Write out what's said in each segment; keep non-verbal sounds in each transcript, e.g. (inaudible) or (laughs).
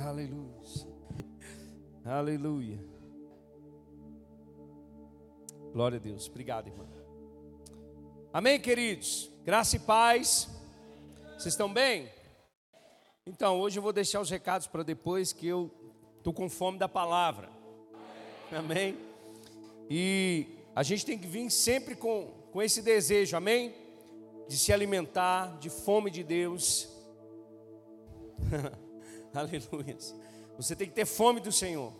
Aleluia. Aleluia. Glória a Deus. Obrigado, irmão. Amém, queridos? Graça e paz. Vocês estão bem? Então, hoje eu vou deixar os recados para depois que eu estou com fome da palavra. Amém? E a gente tem que vir sempre com, com esse desejo, amém? De se alimentar, de fome de Deus. (laughs) (laughs) Aleluia. Você tem que ter fome do Senhor.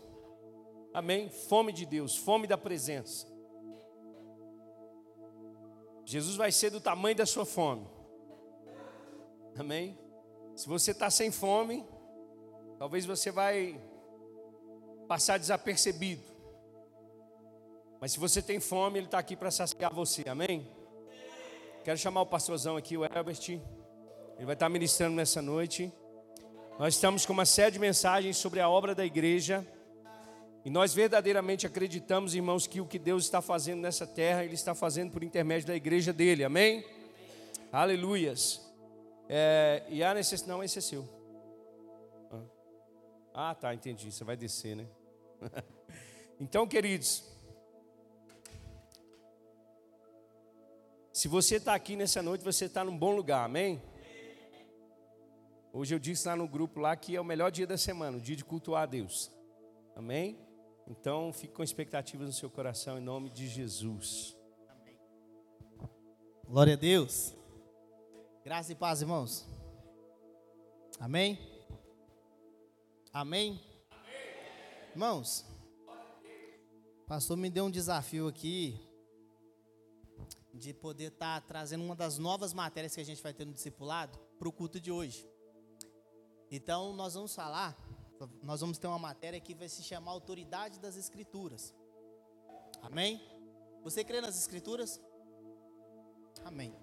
Amém? Fome de Deus, fome da presença. Jesus vai ser do tamanho da sua fome. Amém? Se você está sem fome, talvez você vai passar desapercebido. Mas se você tem fome, Ele está aqui para saciar você. Amém? Quero chamar o pastorzão aqui, o Herbert. Ele vai estar ministrando nessa noite. Nós estamos com uma série de mensagens sobre a obra da igreja. E nós verdadeiramente acreditamos, irmãos, que o que Deus está fazendo nessa terra, Ele está fazendo por intermédio da igreja dele, amém? Aleluias. É, e a necessidade, não, esse é seu. Ah, tá, entendi, você vai descer, né? (laughs) então, queridos, se você está aqui nessa noite, você está num bom lugar, amém? Hoje eu disse lá no grupo lá que é o melhor dia da semana, o dia de cultuar a Deus. Amém? Então, fique com expectativas no seu coração em nome de Jesus. Amém. Glória a Deus. Graça e paz, irmãos. Amém? Amém? Amém. Irmãos, pastor me deu um desafio aqui de poder estar tá trazendo uma das novas matérias que a gente vai ter no discipulado para o culto de hoje. Então, nós vamos falar nós vamos ter uma matéria que vai se chamar Autoridade das Escrituras. Amém? Você crê nas Escrituras? Amém.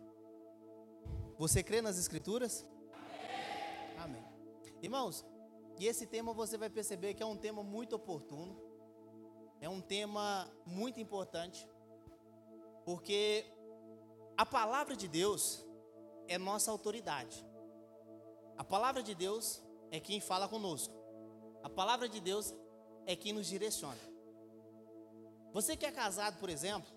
Você crê nas Escrituras? Amém. Amém. Irmãos, e esse tema você vai perceber que é um tema muito oportuno, é um tema muito importante, porque a palavra de Deus é nossa autoridade. A palavra de Deus é quem fala conosco. A palavra de Deus é quem nos direciona. Você que é casado, por exemplo,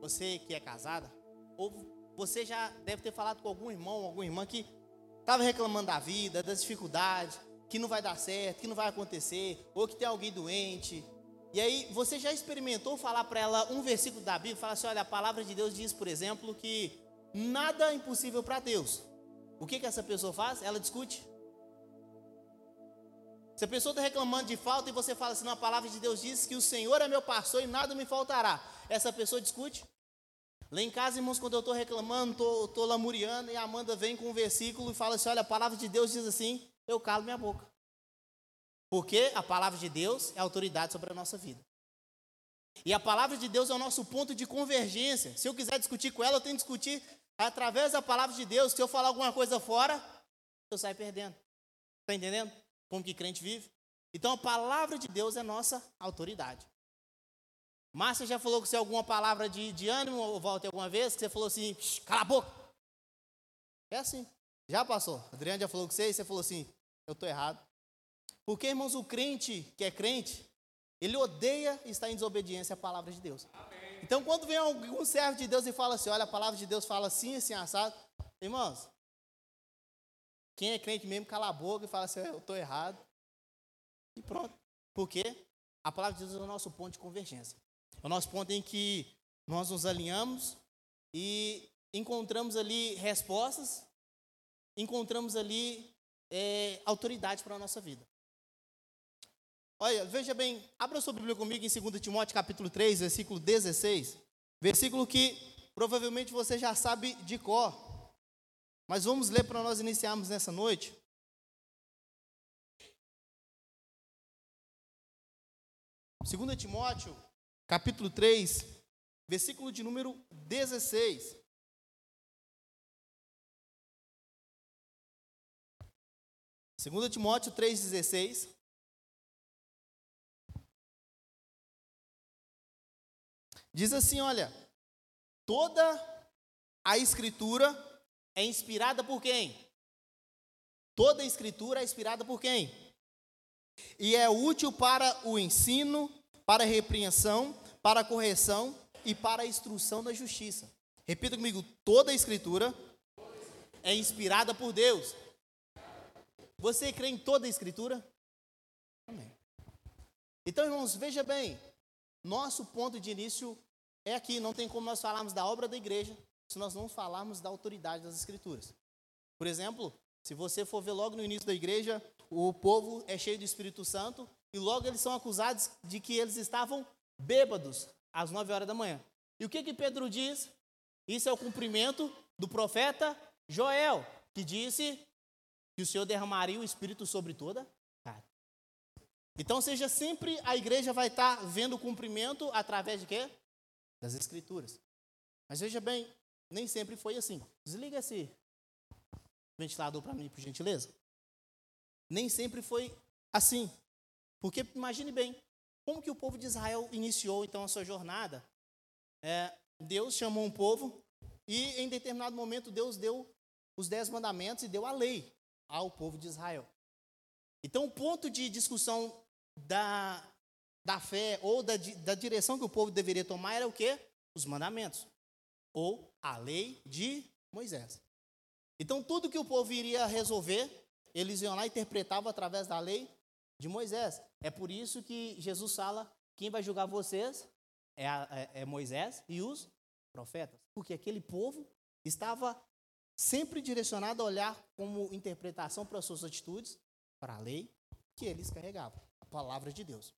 você que é casada, ou você já deve ter falado com algum irmão, alguma irmã que estava reclamando da vida, das dificuldades, que não vai dar certo, que não vai acontecer, ou que tem alguém doente. E aí você já experimentou falar para ela um versículo da Bíblia, falar assim, olha, a palavra de Deus diz, por exemplo, que nada é impossível para Deus. O que que essa pessoa faz? Ela discute. Se a pessoa está reclamando de falta e você fala assim, não, a palavra de Deus diz que o Senhor é meu pastor e nada me faltará. Essa pessoa discute. Lá em casa, irmãos, quando eu estou reclamando, estou tô, tô lamuriando, e a Amanda vem com um versículo e fala assim: olha, a palavra de Deus diz assim, eu calo minha boca. Porque a palavra de Deus é autoridade sobre a nossa vida. E a palavra de Deus é o nosso ponto de convergência. Se eu quiser discutir com ela, eu tenho que discutir através da palavra de Deus. Se eu falar alguma coisa fora, eu saio perdendo. Está entendendo? como que crente vive. Então a palavra de Deus é nossa autoridade. Márcia já falou com você alguma palavra de, de ânimo, Walter, alguma vez, que você falou assim, cala a boca. É assim. Já passou. Adriano já falou com você e você falou assim, eu estou errado. Porque, irmãos, o crente que é crente, ele odeia estar em desobediência à palavra de Deus. Amém. Então, quando vem algum servo de Deus e fala assim, olha, a palavra de Deus fala assim, assim, assado, irmãos, quem é crente mesmo, cala a boca e fala assim: eu estou errado. E pronto. Por quê? A palavra de Deus é o nosso ponto de convergência. É o nosso ponto em que nós nos alinhamos e encontramos ali respostas, encontramos ali é, autoridade para a nossa vida. Olha, veja bem, abra sua Bíblia comigo em 2 Timóteo capítulo 3, versículo 16. Versículo que provavelmente você já sabe de cor. Mas vamos ler para nós iniciarmos nessa noite. Segunda Timóteo, capítulo 3, versículo de número 16. Segunda Timóteo 3:16 Diz assim, olha, toda a escritura é inspirada por quem? Toda a escritura é inspirada por quem? e é útil para o ensino, para a repreensão, para a correção e para a instrução da justiça. Repita comigo: toda a Escritura é inspirada por Deus. Você crê em toda a Escritura? Amém. Então, irmãos, veja bem, nosso ponto de início é aqui, não tem como nós falarmos da obra da igreja se nós não falarmos da autoridade das Escrituras. Por exemplo, se você for ver logo no início da igreja, o povo é cheio do Espírito Santo e logo eles são acusados de que eles estavam bêbados às nove horas da manhã. E o que que Pedro diz? Isso é o cumprimento do profeta Joel, que disse que o Senhor derramaria o Espírito sobre toda. Então, seja sempre a igreja vai estar vendo o cumprimento através de quê? Das Escrituras. Mas veja bem, nem sempre foi assim. Desliga esse ventilador para mim, por gentileza. Nem sempre foi assim. Porque imagine bem, como que o povo de Israel iniciou então a sua jornada? É, Deus chamou um povo e em determinado momento Deus deu os dez mandamentos e deu a lei ao povo de Israel. Então o ponto de discussão da, da fé ou da, da direção que o povo deveria tomar era o quê? Os mandamentos. Ou a lei de Moisés. Então tudo que o povo iria resolver, eles iam lá e interpretavam através da lei de Moisés. É por isso que Jesus fala: quem vai julgar vocês é, é, é Moisés e os profetas. Porque aquele povo estava sempre direcionado a olhar como interpretação para suas atitudes, para a lei que eles carregavam, a palavra de Deus.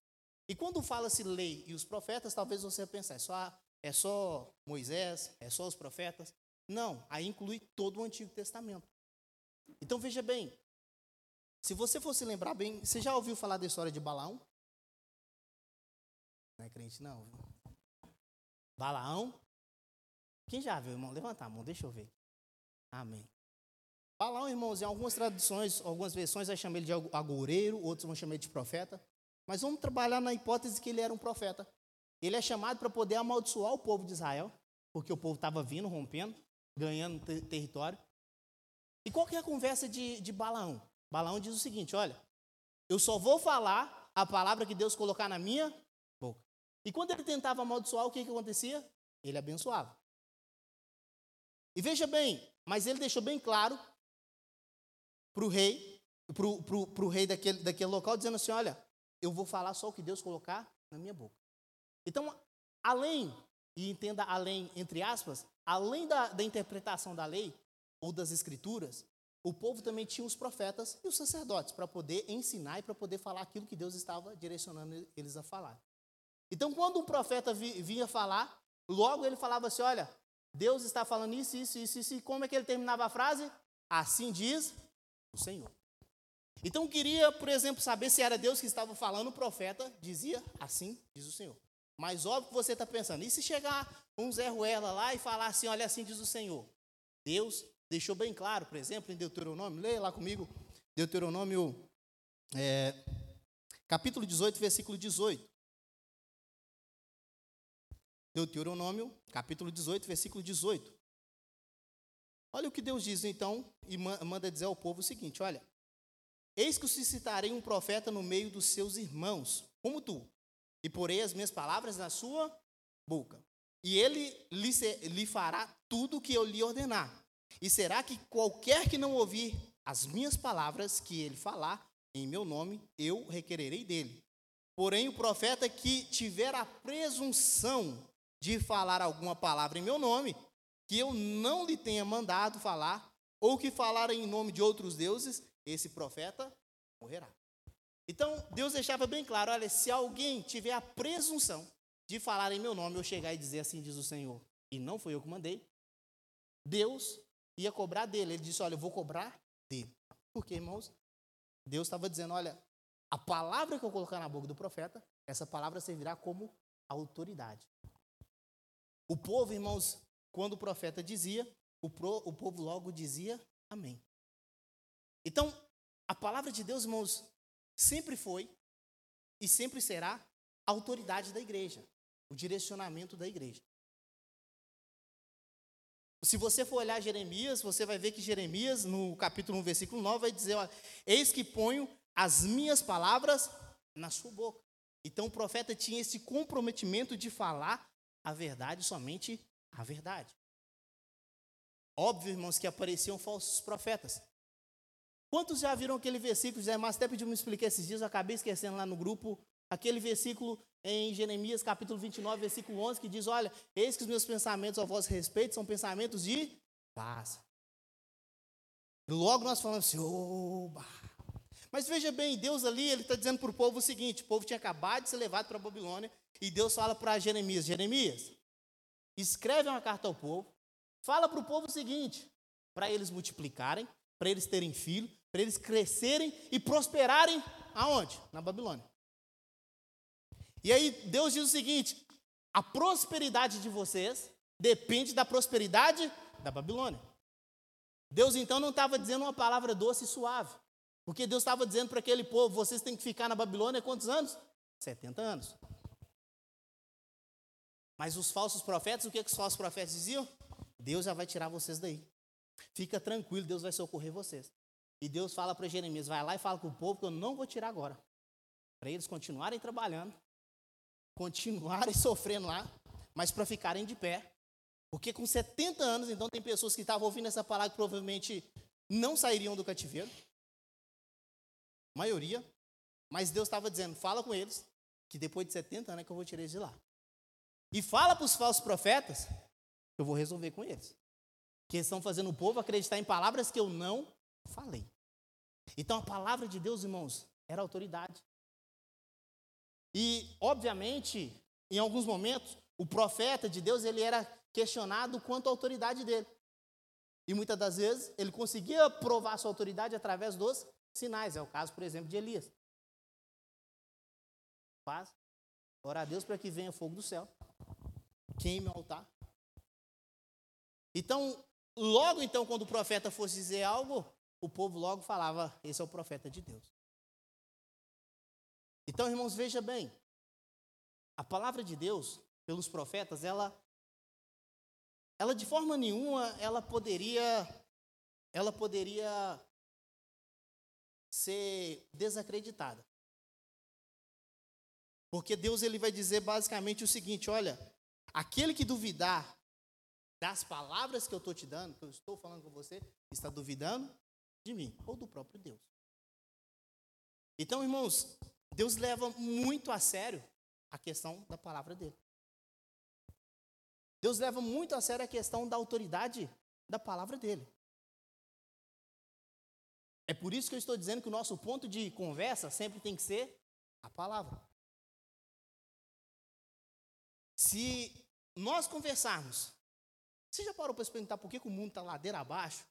E quando fala-se lei e os profetas, talvez você pense, é só, é só Moisés, é só os profetas. Não, aí inclui todo o Antigo Testamento. Então veja bem, se você fosse lembrar bem, você já ouviu falar da história de Balaão? Não é crente não. Balaão? Quem já viu, irmão? Levanta a mão, deixa eu ver. Amém. Balaão, irmãos, em algumas traduções, algumas versões vai chamar ele de agoureiro, outros vão chamar ele de profeta. Mas vamos trabalhar na hipótese que ele era um profeta. Ele é chamado para poder amaldiçoar o povo de Israel, porque o povo estava vindo, rompendo ganhando ter território. E qual que é a conversa de, de Balaão? Balaão diz o seguinte: olha, eu só vou falar a palavra que Deus colocar na minha boca. E quando ele tentava amaldiçoar, o que, que acontecia? Ele abençoava. E veja bem, mas ele deixou bem claro para o rei, para o rei daquele, daquele local, dizendo assim: olha, eu vou falar só o que Deus colocar na minha boca. Então, além, e entenda além, entre aspas, além da, da interpretação da lei ou das escrituras, o povo também tinha os profetas e os sacerdotes para poder ensinar e para poder falar aquilo que Deus estava direcionando eles a falar. Então, quando um profeta vinha falar, logo ele falava assim: Olha, Deus está falando isso, isso, isso, isso. E como é que ele terminava a frase? Assim diz o Senhor. Então, queria, por exemplo, saber se era Deus que estava falando, o profeta dizia: Assim diz o Senhor. Mas óbvio que você está pensando, e se chegar um Zé Ruela lá e falar assim, olha assim diz o Senhor. Deus deixou bem claro, por exemplo, em Deuteronômio, leia lá comigo, Deuteronômio, é, capítulo 18, versículo 18. Deuteronômio, capítulo 18, versículo 18. Olha o que Deus diz então, e manda dizer ao povo o seguinte: olha, eis que suscitarei um profeta no meio dos seus irmãos, como tu, e porei as minhas palavras na sua boca. E ele lhe, lhe fará tudo o que eu lhe ordenar. E será que qualquer que não ouvir as minhas palavras que ele falar em meu nome, eu requererei dele. Porém, o profeta que tiver a presunção de falar alguma palavra em meu nome, que eu não lhe tenha mandado falar, ou que falar em nome de outros deuses, esse profeta morrerá. Então, Deus deixava bem claro: olha, se alguém tiver a presunção de falar em meu nome, eu chegar e dizer assim diz o Senhor, e não foi eu que mandei, Deus ia cobrar dele. Ele disse: olha, eu vou cobrar dele. Porque, irmãos, Deus estava dizendo: olha, a palavra que eu colocar na boca do profeta, essa palavra servirá como autoridade. O povo, irmãos, quando o profeta dizia, o, pro, o povo logo dizia amém. Então, a palavra de Deus, irmãos, sempre foi e sempre será a autoridade da igreja, o direcionamento da igreja. Se você for olhar Jeremias, você vai ver que Jeremias, no capítulo 1, versículo 9, vai dizer: Eis que ponho as minhas palavras na sua boca. Então o profeta tinha esse comprometimento de falar a verdade, somente a verdade. Óbvio, irmãos, que apareciam falsos profetas. Quantos já viram aquele versículo? Zé Márcio até pediu me explicar esses dias, eu acabei esquecendo lá no grupo, aquele versículo em Jeremias capítulo 29, versículo 11, que diz: Olha, eis que os meus pensamentos a vosso respeito são pensamentos de paz. Logo nós falamos assim, oba. Mas veja bem, Deus ali, ele está dizendo para o povo o seguinte: o povo tinha acabado de ser levado para a Babilônia, e Deus fala para Jeremias: Jeremias, escreve uma carta ao povo, fala para o povo o seguinte: para eles multiplicarem, para eles terem filho, para eles crescerem e prosperarem aonde? Na Babilônia. E aí Deus diz o seguinte: a prosperidade de vocês depende da prosperidade da Babilônia. Deus então não estava dizendo uma palavra doce e suave, porque Deus estava dizendo para aquele povo: vocês têm que ficar na Babilônia quantos anos? 70 anos. Mas os falsos profetas, o que, que os falsos profetas diziam? Deus já vai tirar vocês daí. Fica tranquilo, Deus vai socorrer vocês. E Deus fala para Jeremias: vai lá e fala com o povo que eu não vou tirar agora. Para eles continuarem trabalhando, continuarem (laughs) sofrendo lá, mas para ficarem de pé. Porque com 70 anos, então tem pessoas que estavam ouvindo essa palavra que provavelmente não sairiam do cativeiro. Maioria. Mas Deus estava dizendo: fala com eles, que depois de 70 anos é que eu vou tirar eles de lá. E fala para os falsos profetas eu vou resolver com eles. Que eles estão fazendo o povo acreditar em palavras que eu não falei. Então a palavra de Deus, irmãos, era autoridade. E, obviamente, em alguns momentos, o profeta de Deus ele era questionado quanto à autoridade dele. E muitas das vezes ele conseguia provar sua autoridade através dos sinais. É o caso, por exemplo, de Elias. Faz. Ora a Deus para que venha fogo do céu. Queime o altar. Então, logo então, quando o profeta fosse dizer algo, o povo logo falava: Esse é o profeta de Deus. Então, irmãos, veja bem. A palavra de Deus, pelos profetas, ela ela de forma nenhuma ela poderia ela poderia ser desacreditada. Porque Deus ele vai dizer basicamente o seguinte, olha, aquele que duvidar das palavras que eu estou te dando, que eu estou falando com você, está duvidando de mim ou do próprio Deus. Então, irmãos, Deus leva muito a sério a questão da palavra dele. Deus leva muito a sério a questão da autoridade da palavra dele. É por isso que eu estou dizendo que o nosso ponto de conversa sempre tem que ser a palavra. Se nós conversarmos, você já parou para se perguntar por que, que o mundo está ladeira abaixo?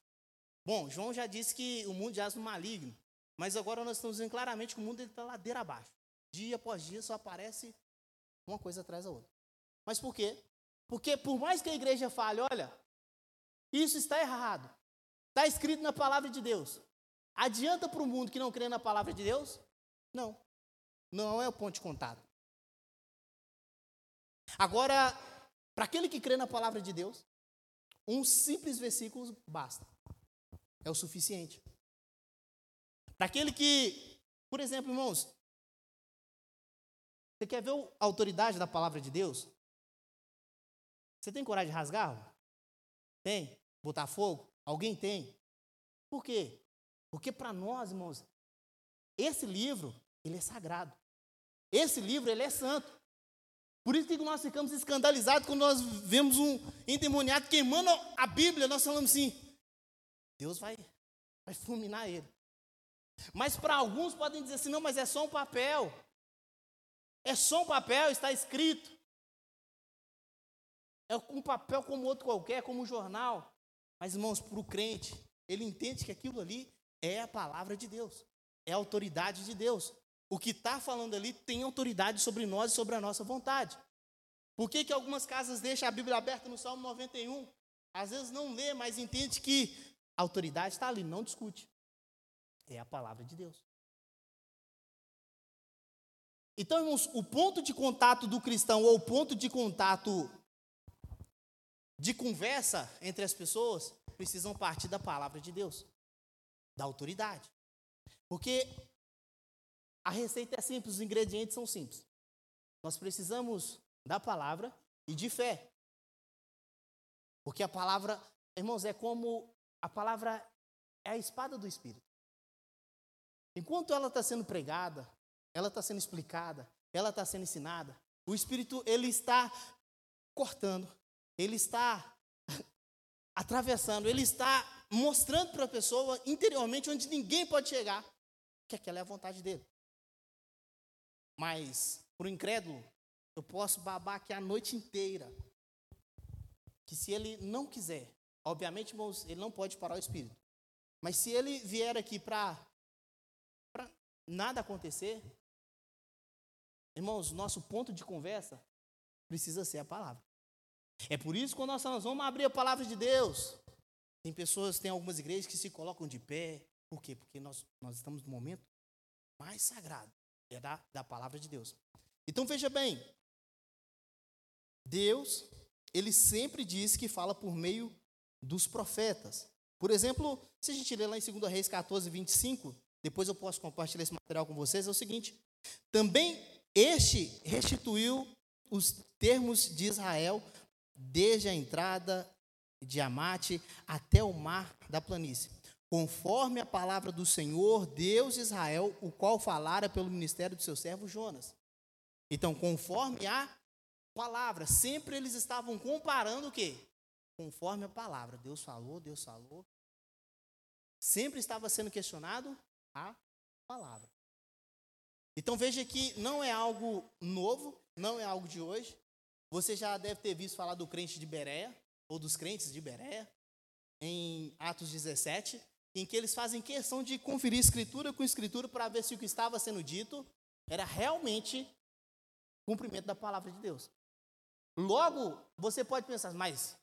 Bom, João já disse que o mundo jaz no maligno. Mas agora nós estamos dizendo claramente que o mundo está ladeira abaixo. Dia após dia só aparece uma coisa atrás da outra. Mas por quê? Porque por mais que a igreja fale, olha, isso está errado. Está escrito na palavra de Deus. Adianta para o mundo que não crê na palavra de Deus? Não. Não é o ponto de contato. Agora, para aquele que crê na palavra de Deus, um simples versículo basta. É o suficiente. Daquele que, por exemplo, irmãos, você quer ver a autoridade da palavra de Deus? Você tem coragem de rasgar? Tem? Botar fogo? Alguém tem? Por quê? Porque para nós, irmãos, esse livro, ele é sagrado. Esse livro, ele é santo. Por isso que nós ficamos escandalizados quando nós vemos um endemoniado queimando a Bíblia, nós falamos assim, Deus vai, vai fulminar ele. Mas para alguns podem dizer assim: não, mas é só um papel. É só um papel, está escrito. É um papel como outro qualquer, como um jornal. Mas, irmãos, para o crente, ele entende que aquilo ali é a palavra de Deus, é a autoridade de Deus. O que está falando ali tem autoridade sobre nós e sobre a nossa vontade. Por que, que algumas casas deixam a Bíblia aberta no Salmo 91? Às vezes não lê, mas entende que a autoridade está ali, não discute é a palavra de Deus. Então, irmãos, o ponto de contato do cristão ou o ponto de contato de conversa entre as pessoas precisam partir da palavra de Deus, da autoridade. Porque a receita é simples, os ingredientes são simples. Nós precisamos da palavra e de fé. Porque a palavra, irmãos, é como a palavra é a espada do Espírito. Enquanto ela está sendo pregada, ela está sendo explicada, ela está sendo ensinada, o Espírito ele está cortando, ele está (laughs) atravessando, ele está mostrando para a pessoa interiormente onde ninguém pode chegar, que aquela é a vontade dele. Mas, para o incrédulo, eu posso babar aqui a noite inteira. Que se ele não quiser, obviamente, irmãos, ele não pode parar o espírito. Mas se ele vier aqui para nada acontecer, irmãos, nosso ponto de conversa precisa ser a palavra. É por isso que quando nós vamos abrir a palavra de Deus, tem pessoas, tem algumas igrejas que se colocam de pé. Por quê? Porque nós, nós estamos no momento mais sagrado, é da, da palavra de Deus. Então veja bem, Deus, ele sempre diz que fala por meio dos profetas. Por exemplo, se a gente ler lá em 2 Reis 14, 25, depois eu posso compartilhar esse material com vocês, é o seguinte: também este restituiu os termos de Israel desde a entrada de Amate até o mar da planície, conforme a palavra do Senhor, Deus de Israel, o qual falara pelo ministério do seu servo Jonas. Então, conforme a palavra, sempre eles estavam comparando o quê? Conforme a palavra. Deus falou, Deus falou. Sempre estava sendo questionado a palavra. Então veja que não é algo novo, não é algo de hoje. Você já deve ter visto falar do crente de Berea, ou dos crentes de Berea, em Atos 17, em que eles fazem questão de conferir escritura com escritura para ver se o que estava sendo dito era realmente cumprimento da palavra de Deus. Logo, você pode pensar, mas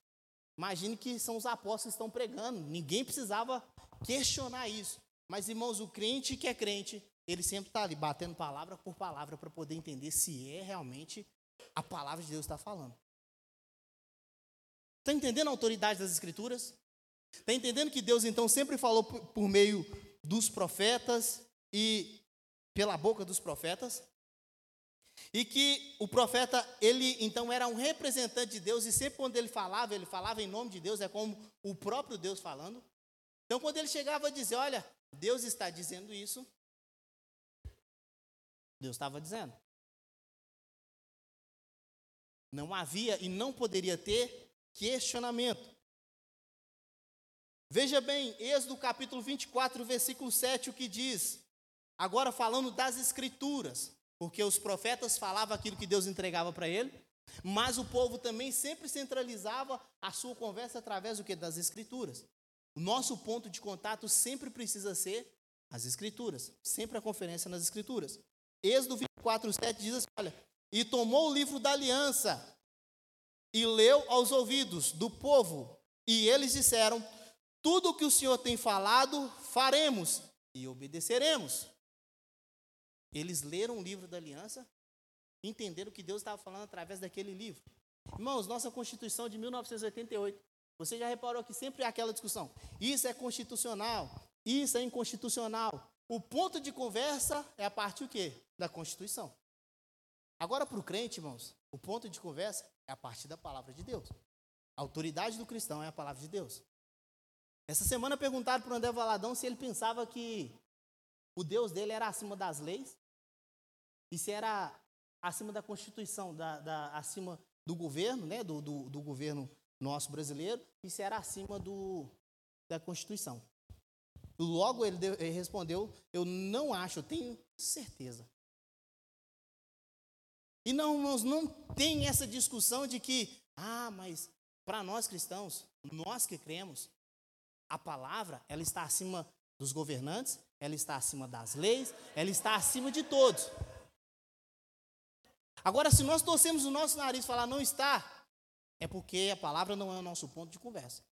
imagine que são os apóstolos que estão pregando, ninguém precisava questionar isso. Mas, irmãos, o crente que é crente, ele sempre está ali batendo palavra por palavra para poder entender se é realmente a palavra de Deus está falando. Está entendendo a autoridade das Escrituras? Está entendendo que Deus então sempre falou por meio dos profetas e pela boca dos profetas? E que o profeta, ele então era um representante de Deus, e sempre quando ele falava, ele falava em nome de Deus, é como o próprio Deus falando. Então, quando ele chegava a dizer: Olha, Deus está dizendo isso, Deus estava dizendo. Não havia e não poderia ter questionamento. Veja bem, Êxodo capítulo 24, versículo 7, o que diz. Agora falando das escrituras, porque os profetas falavam aquilo que Deus entregava para ele, mas o povo também sempre centralizava a sua conversa através do que das escrituras. O nosso ponto de contato sempre precisa ser as escrituras, sempre a conferência nas escrituras. Êxodo 24, 7 diz assim, olha, e tomou o livro da aliança e leu aos ouvidos do povo, e eles disseram: Tudo o que o Senhor tem falado, faremos e obedeceremos. Eles leram o livro da aliança, entenderam o que Deus estava falando através daquele livro. Irmãos, nossa Constituição de 1988, você já reparou que sempre há aquela discussão: isso é constitucional, isso é inconstitucional. O ponto de conversa é a parte o quê? Da Constituição. Agora, para o crente, irmãos, o ponto de conversa é a partir da palavra de Deus. A autoridade do cristão é a palavra de Deus. Essa semana perguntaram para o André Valadão se ele pensava que o Deus dele era acima das leis e se era acima da Constituição, da, da acima do governo, né, do, do, do, governo nosso brasileiro, e se era acima do, da Constituição. Logo ele, deu, ele respondeu: Eu não acho, eu tenho certeza. E não, não tem essa discussão de que, ah, mas para nós cristãos, nós que cremos, a palavra, ela está acima dos governantes, ela está acima das leis, ela está acima de todos. Agora, se nós torcemos o nosso nariz e falar não está, é porque a palavra não é o nosso ponto de conversa.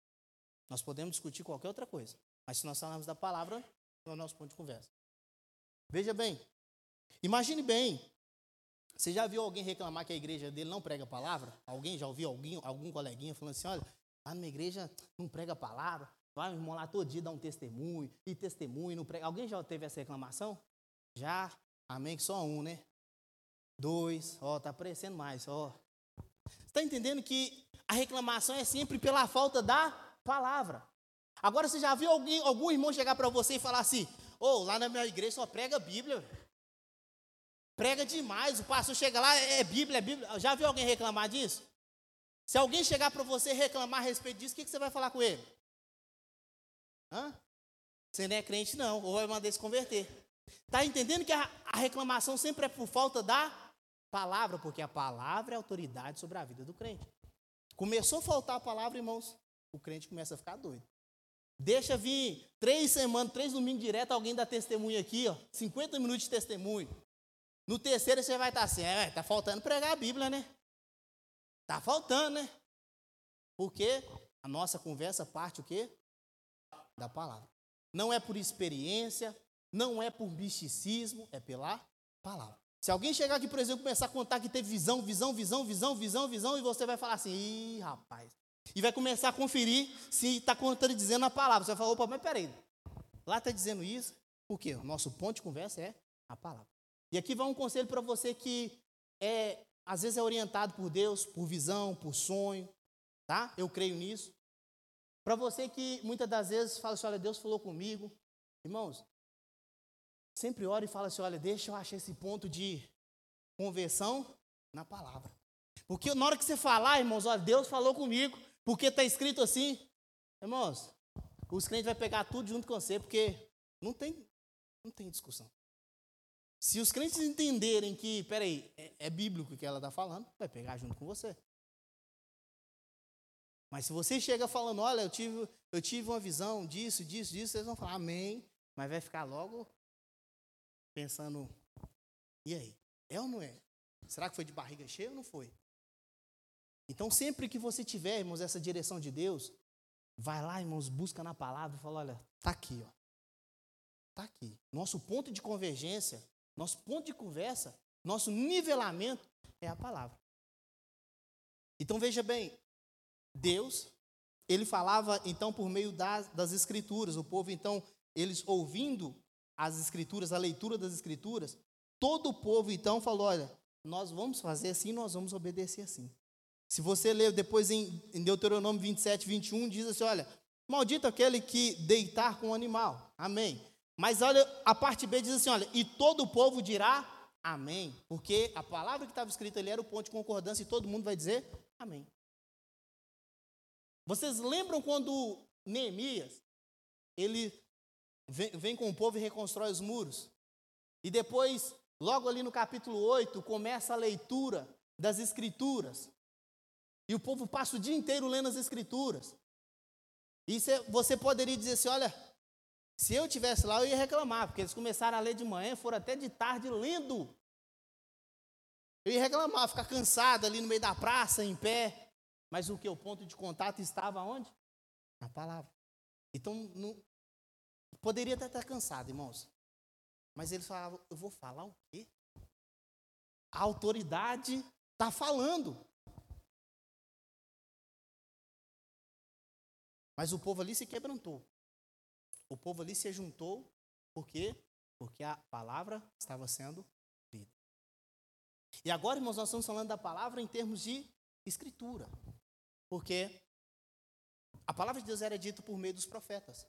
Nós podemos discutir qualquer outra coisa, mas se nós falarmos da palavra, não é o nosso ponto de conversa. Veja bem, imagine bem você já viu alguém reclamar que a igreja dele não prega a palavra? Alguém já ouviu alguém, algum coleguinha falando assim: olha, lá na minha igreja não prega a palavra, vai o irmão lá todo dia dar um testemunho, e testemunho, não prega. Alguém já teve essa reclamação? Já. Amém? Que só um, né? Dois, ó, tá aparecendo mais, ó. Está entendendo que a reclamação é sempre pela falta da palavra. Agora você já viu alguém, algum irmão chegar para você e falar assim: "Ô, oh, lá na minha igreja só prega Bíblia". Prega demais, o pastor chega lá, é Bíblia, é Bíblia. Já viu alguém reclamar disso? Se alguém chegar para você reclamar a respeito disso, o que, que você vai falar com ele? Hã? Você não é crente, não, ou vai mandar se converter. Está entendendo que a, a reclamação sempre é por falta da palavra, porque a palavra é autoridade sobre a vida do crente. Começou a faltar a palavra, irmãos, o crente começa a ficar doido. Deixa vir três semanas, três domingos direto, alguém dá testemunho aqui, ó, 50 minutos de testemunho. No terceiro você vai estar assim, é, tá faltando pregar a Bíblia, né? Tá faltando, né? Porque a nossa conversa parte o quê? Da palavra. Não é por experiência, não é por misticismo, é pela palavra. Se alguém chegar aqui, por exemplo, começar a contar que teve visão, visão, visão, visão, visão, visão, e você vai falar assim, ih, rapaz. E vai começar a conferir se está contando dizendo a palavra. Você vai falar, opa, mas peraí. Lá está dizendo isso, por quê? O nosso ponto de conversa é a palavra. E aqui vai um conselho para você que é, às vezes é orientado por Deus, por visão, por sonho, tá? Eu creio nisso. Para você que muitas das vezes fala assim, olha, Deus falou comigo. Irmãos, sempre ora e fala assim: olha, deixa eu achar esse ponto de conversão na palavra. Porque na hora que você falar, irmãos, olha, Deus falou comigo, porque está escrito assim, irmãos, os crentes vão pegar tudo junto com você, porque não tem, não tem discussão. Se os crentes entenderem que, peraí, é, é bíblico o que ela está falando, vai pegar junto com você. Mas se você chega falando, olha, eu tive, eu tive uma visão disso, disso, disso, eles vão falar amém, mas vai ficar logo pensando, e aí? É ou não é? Será que foi de barriga cheia ou não foi? Então, sempre que você tiver, irmãos, essa direção de Deus, vai lá, irmãos, busca na palavra e fala: olha, tá aqui, ó. Tá aqui. Nosso ponto de convergência, nosso ponto de conversa, nosso nivelamento é a palavra. Então, veja bem, Deus, ele falava então por meio das, das escrituras, o povo então, eles ouvindo as escrituras, a leitura das escrituras, todo o povo então falou: olha, nós vamos fazer assim, nós vamos obedecer assim. Se você ler depois em, em Deuteronômio 27, 21, diz assim: olha, maldito aquele que deitar com o animal. Amém. Mas olha, a parte B diz assim: olha, e todo o povo dirá amém. Porque a palavra que estava escrita ali era o ponto de concordância e todo mundo vai dizer amém. Vocês lembram quando Neemias, ele vem, vem com o povo e reconstrói os muros. E depois, logo ali no capítulo 8, começa a leitura das escrituras. E o povo passa o dia inteiro lendo as escrituras. E você poderia dizer assim: olha, se eu tivesse lá, eu ia reclamar, porque eles começaram a ler de manhã, foram até de tarde lendo. Eu ia reclamar, ficar cansado ali no meio da praça, em pé. Mas o que? O ponto de contato estava onde? Na palavra. Então, não, Poderia até estar cansado, irmãos. Mas eles falavam, eu vou falar o quê? A autoridade está falando. Mas o povo ali se quebrantou. O povo ali se juntou, por quê? Porque a palavra estava sendo lida. E agora, irmãos, nós estamos falando da palavra em termos de escritura. Porque a palavra de Deus era dita por meio dos profetas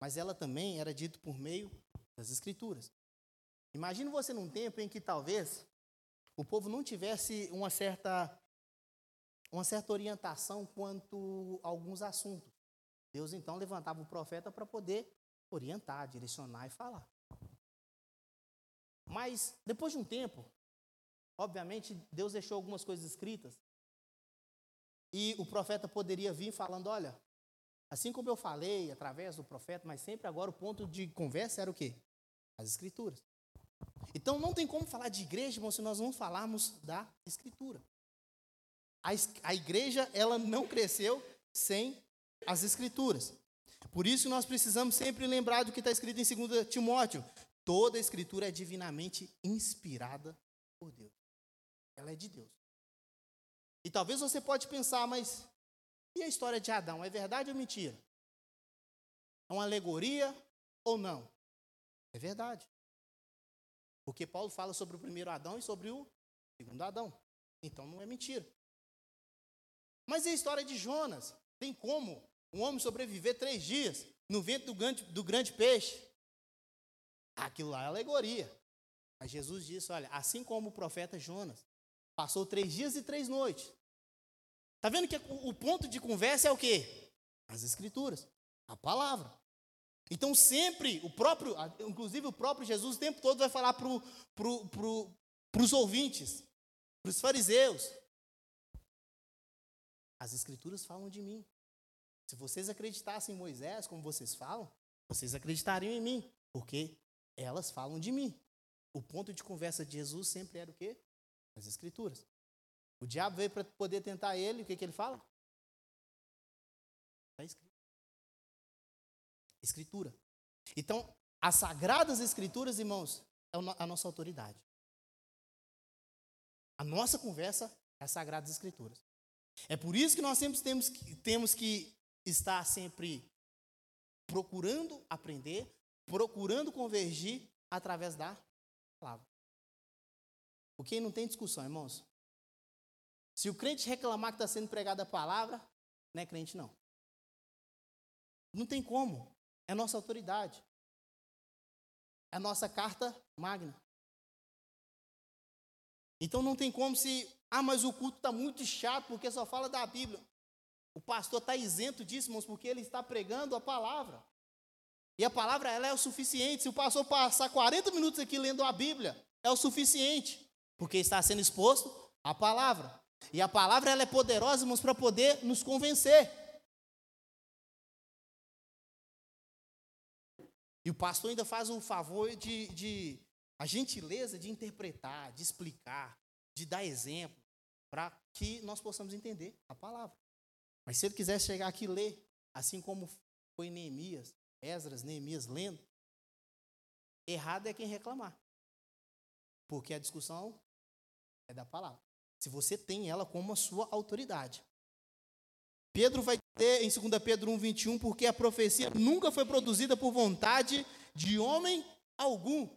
mas ela também era dita por meio das Escrituras. Imagine você num tempo em que talvez o povo não tivesse uma certa, uma certa orientação quanto a alguns assuntos. Deus então levantava o profeta para poder orientar, direcionar e falar. Mas depois de um tempo, obviamente, Deus deixou algumas coisas escritas. E o profeta poderia vir falando: olha, Assim como eu falei através do profeta, mas sempre agora o ponto de conversa era o quê? As escrituras. Então não tem como falar de igreja, irmão, se nós não falarmos da escritura. A, a igreja, ela não cresceu sem as escrituras. Por isso nós precisamos sempre lembrar do que está escrito em 2 Timóteo. Toda a escritura é divinamente inspirada por Deus. Ela é de Deus. E talvez você pode pensar, mas e a história de Adão, é verdade ou mentira? É uma alegoria ou não? É verdade. Porque Paulo fala sobre o primeiro Adão e sobre o segundo Adão. Então não é mentira. Mas e a história de Jonas? Tem como um homem sobreviver três dias no vento do grande, do grande peixe? Aquilo lá é alegoria. Mas Jesus disse: olha, assim como o profeta Jonas passou três dias e três noites. Está vendo que o ponto de conversa é o quê? As escrituras, a palavra. Então sempre o próprio, inclusive o próprio Jesus o tempo todo vai falar para pro, pro, os ouvintes, para os fariseus. As escrituras falam de mim. Se vocês acreditassem em Moisés, como vocês falam, vocês acreditariam em mim, porque elas falam de mim. O ponto de conversa de Jesus sempre era o quê? As escrituras. O diabo veio para poder tentar ele, o que, que ele fala? Está escrito. Escritura. Então, as sagradas escrituras, irmãos, é a nossa autoridade. A nossa conversa é as sagradas escrituras. É por isso que nós sempre temos que, temos que estar sempre procurando aprender, procurando convergir através da palavra. Porque não tem discussão, irmãos. Se o crente reclamar que está sendo pregada a palavra, não é crente, não. Não tem como. É nossa autoridade. É nossa carta magna. Então não tem como se, ah, mas o culto está muito chato porque só fala da Bíblia. O pastor está isento disso, irmãos, porque ele está pregando a palavra. E a palavra ela é o suficiente. Se o pastor passar 40 minutos aqui lendo a Bíblia, é o suficiente, porque está sendo exposto a palavra. E a palavra ela é poderosa, irmãos, para poder nos convencer. E o pastor ainda faz o favor de, de a gentileza de interpretar, de explicar, de dar exemplo, para que nós possamos entender a palavra. Mas se ele quiser chegar aqui e ler, assim como foi Neemias, Esdras, Neemias lendo, errado é quem reclamar. Porque a discussão é da palavra. Se você tem ela como a sua autoridade. Pedro vai ter em 2 Pedro 1, 21, porque a profecia nunca foi produzida por vontade de homem algum.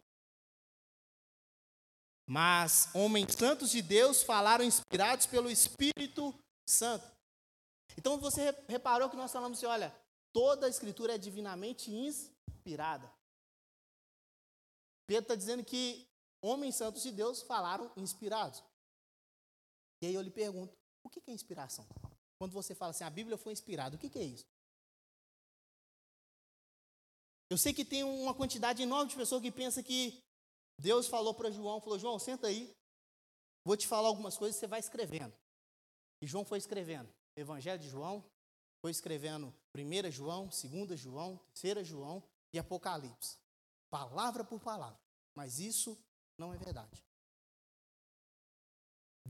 Mas homens santos de Deus falaram inspirados pelo Espírito Santo. Então você reparou que nós falamos assim: olha, toda a escritura é divinamente inspirada. Pedro está dizendo que homens santos de Deus falaram inspirados. E aí eu lhe pergunto: o que é inspiração? Quando você fala assim, a Bíblia foi inspirada, o que é isso? Eu sei que tem uma quantidade enorme de pessoas que pensa que Deus falou para João, falou, João, senta aí, vou te falar algumas coisas, você vai escrevendo. E João foi escrevendo. Evangelho de João, foi escrevendo 1 João, 2 João, 3 João e Apocalipse. Palavra por palavra. Mas isso não é verdade.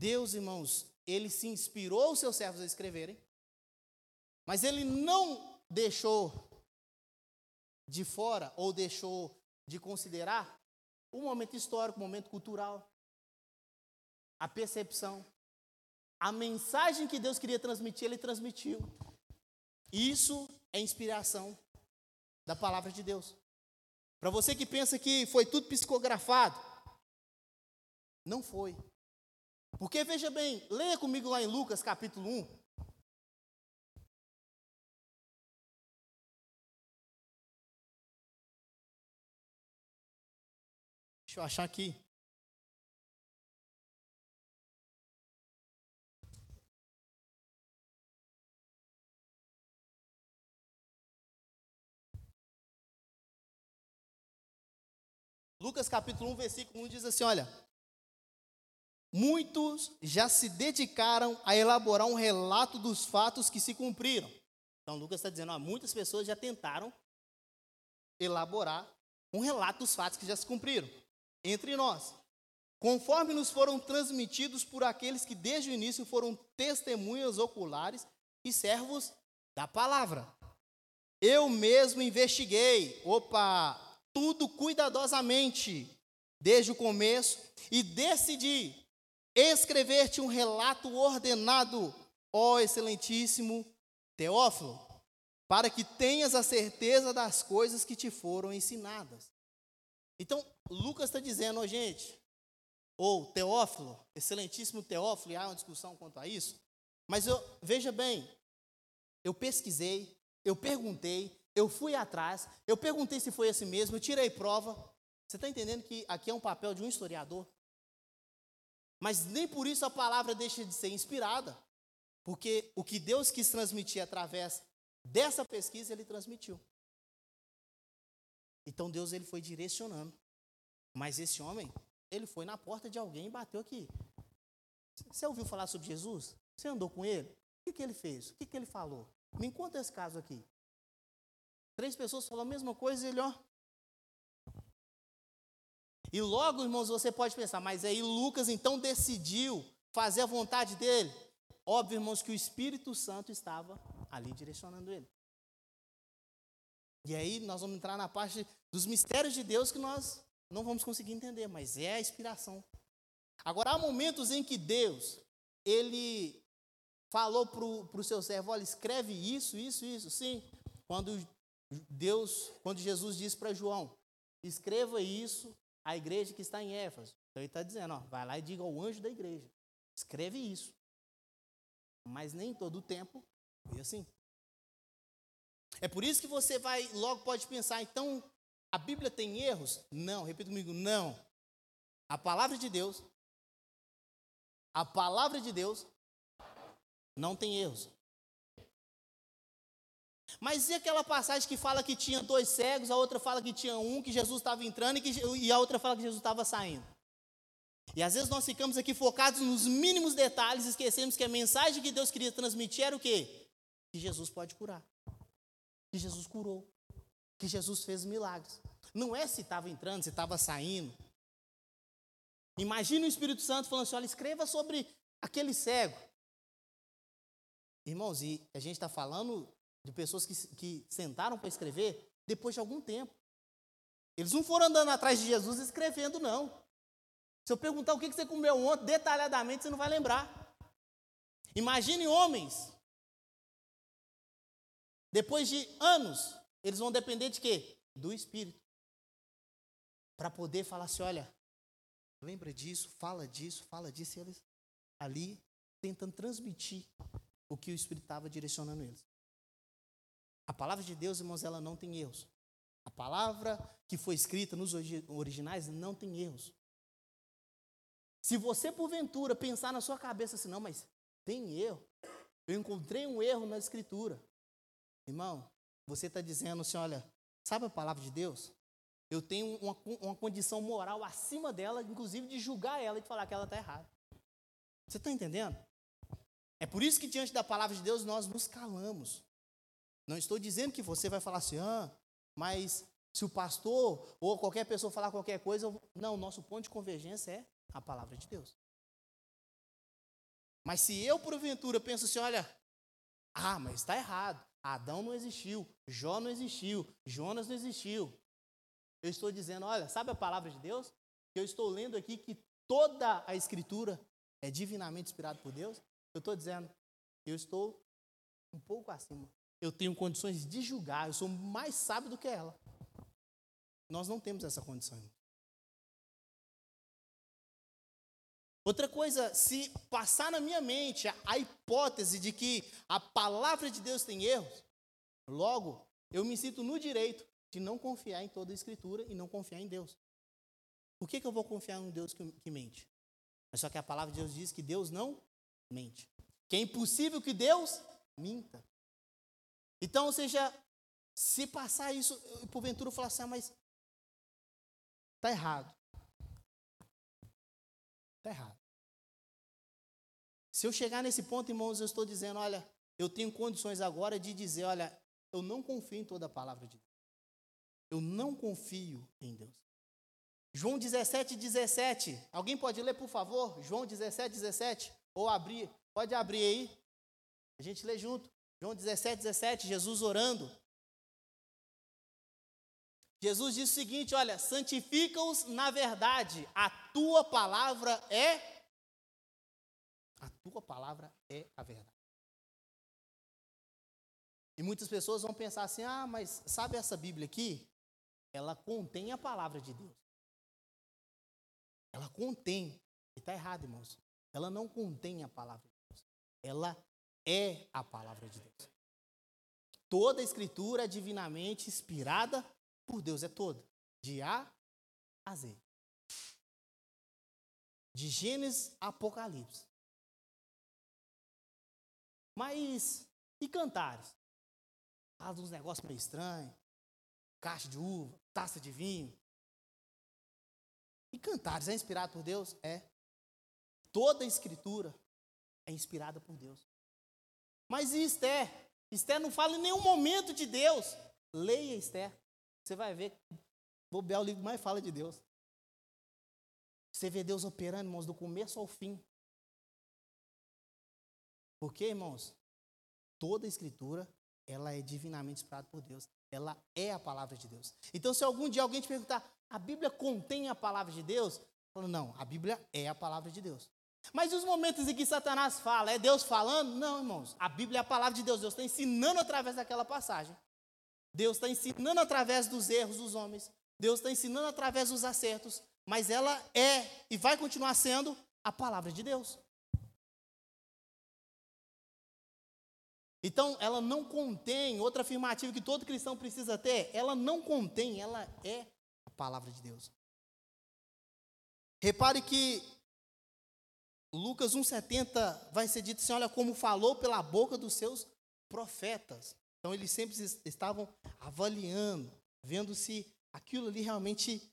Deus, irmãos, ele se inspirou os seus servos a escreverem, mas ele não deixou de fora ou deixou de considerar o momento histórico, o momento cultural, a percepção, a mensagem que Deus queria transmitir, ele transmitiu. Isso é inspiração da palavra de Deus. Para você que pensa que foi tudo psicografado, não foi. Porque veja bem, leia comigo lá em Lucas capítulo 1. Deixa eu achar aqui. Lucas capítulo 1, versículo 1 diz assim: Olha, muitos já se dedicaram a elaborar um relato dos fatos que se cumpriram. Então, Lucas está dizendo: ó, muitas pessoas já tentaram elaborar um relato dos fatos que já se cumpriram entre nós, conforme nos foram transmitidos por aqueles que desde o início foram testemunhas oculares e servos da palavra. Eu mesmo investiguei, opa, tudo cuidadosamente, desde o começo, e decidi escrever-te um relato ordenado, ó excelentíssimo Teófilo, para que tenhas a certeza das coisas que te foram ensinadas. Então, Lucas está dizendo, ó, gente, ou Teófilo, excelentíssimo Teófilo, e há uma discussão quanto a isso, mas eu, veja bem, eu pesquisei, eu perguntei, eu fui atrás, eu perguntei se foi assim mesmo, eu tirei prova. Você está entendendo que aqui é um papel de um historiador? Mas nem por isso a palavra deixa de ser inspirada, porque o que Deus quis transmitir através dessa pesquisa, ele transmitiu. Então Deus ele foi direcionando. Mas esse homem, ele foi na porta de alguém e bateu aqui. Você ouviu falar sobre Jesus? Você andou com ele? O que, que ele fez? O que, que ele falou? Me conta esse caso aqui. Três pessoas falaram a mesma coisa e ele, ó. E logo, irmãos, você pode pensar, mas aí Lucas então decidiu fazer a vontade dele. Óbvio, irmãos, que o Espírito Santo estava ali direcionando ele. E aí nós vamos entrar na parte dos mistérios de Deus que nós não vamos conseguir entender, mas é a inspiração. Agora, há momentos em que Deus, ele falou para o seu servo, olha, escreve isso, isso, isso. Sim, quando Deus, quando Jesus disse para João, escreva isso à igreja que está em Éfeso. Então ele está dizendo, ó, vai lá e diga ao anjo da igreja, escreve isso. Mas nem todo o tempo foi assim. É por isso que você vai, logo pode pensar, então, a Bíblia tem erros? Não, repita comigo, não. A palavra de Deus, a palavra de Deus não tem erros. Mas e aquela passagem que fala que tinha dois cegos, a outra fala que tinha um, que Jesus estava entrando e, que, e a outra fala que Jesus estava saindo? E às vezes nós ficamos aqui focados nos mínimos detalhes, esquecemos que a mensagem que Deus queria transmitir era o quê? Que Jesus pode curar. Que Jesus curou. Que Jesus fez milagres. Não é se estava entrando, se estava saindo. Imagine o Espírito Santo falando assim: olha, escreva sobre aquele cego. Irmãos, e a gente está falando de pessoas que, que sentaram para escrever depois de algum tempo. Eles não foram andando atrás de Jesus escrevendo, não. Se eu perguntar o que você comeu ontem, detalhadamente, você não vai lembrar. Imagine homens. Depois de anos, eles vão depender de quê? Do Espírito. Para poder falar assim: olha, lembra disso, fala disso, fala disso. E eles ali tentando transmitir o que o Espírito estava direcionando eles. A palavra de Deus, irmãos, ela não tem erros. A palavra que foi escrita nos originais não tem erros. Se você, porventura, pensar na sua cabeça assim, não, mas tem erro. Eu encontrei um erro na escritura. Irmão, você está dizendo assim, olha, sabe a palavra de Deus? Eu tenho uma, uma condição moral acima dela, inclusive de julgar ela e de falar que ela está errada. Você está entendendo? É por isso que diante da palavra de Deus nós nos calamos. Não estou dizendo que você vai falar assim, ah, mas se o pastor ou qualquer pessoa falar qualquer coisa, eu... não, nosso ponto de convergência é a palavra de Deus. Mas se eu, porventura, penso assim, olha, ah, mas está errado. Adão não existiu, Jó não existiu, Jonas não existiu. Eu estou dizendo, olha, sabe a palavra de Deus? Eu estou lendo aqui que toda a escritura é divinamente inspirada por Deus. Eu estou dizendo, eu estou um pouco acima. Eu tenho condições de julgar, eu sou mais sábio do que ela. Nós não temos essa condição. Outra coisa, se passar na minha mente a, a hipótese de que a palavra de Deus tem erros, logo eu me sinto no direito de não confiar em toda a Escritura e não confiar em Deus. Por que, que eu vou confiar em um Deus que, que mente? Mas só que a palavra de Deus diz que Deus não mente. Que é impossível que Deus minta. Então, ou seja, se passar isso, porventura eu falar assim, ah, mas está errado. Está errado. Se eu chegar nesse ponto, irmãos, eu estou dizendo, olha, eu tenho condições agora de dizer, olha, eu não confio em toda a palavra de Deus. Eu não confio em Deus. João 17, 17. Alguém pode ler, por favor? João 17, 17. Ou abrir. Pode abrir aí. A gente lê junto. João 17, 17. Jesus orando. Jesus diz o seguinte: olha, santifica-os na verdade, a tua palavra é. A tua palavra é a verdade. E muitas pessoas vão pensar assim: ah, mas sabe essa Bíblia aqui? Ela contém a palavra de Deus. contém. E está errado, irmãos. Ela não contém a palavra de Deus. Ela é a palavra de Deus. Toda a escritura é divinamente inspirada por Deus, é toda. De A a Z. De Gênesis a Apocalipse. Mas, e cantares? Fala uns negócios meio estranhos. Caixa de uva, taça de vinho. E cantares é inspirado por Deus? É. Toda a escritura é inspirada por Deus. Mas e Esther? Esther não fala em nenhum momento de Deus. Leia Esther. Você vai ver. Bobear o livro mais fala de Deus. Você vê Deus operando, irmãos, do começo ao fim. Porque, irmãos, toda a escritura, ela é divinamente inspirada por Deus. Ela é a palavra de Deus. Então, se algum dia alguém te perguntar, a Bíblia contém a palavra de Deus? Falo, não, a Bíblia é a palavra de Deus. Mas os momentos em que Satanás fala, é Deus falando? Não, irmãos. A Bíblia é a palavra de Deus. Deus está ensinando através daquela passagem. Deus está ensinando através dos erros dos homens. Deus está ensinando através dos acertos. Mas ela é e vai continuar sendo a palavra de Deus. Então, ela não contém, outra afirmativa que todo cristão precisa ter, ela não contém, ela é a palavra de Deus. Repare que Lucas 1,70 vai ser dito assim: olha como falou pela boca dos seus profetas. Então eles sempre estavam avaliando, vendo se aquilo ali realmente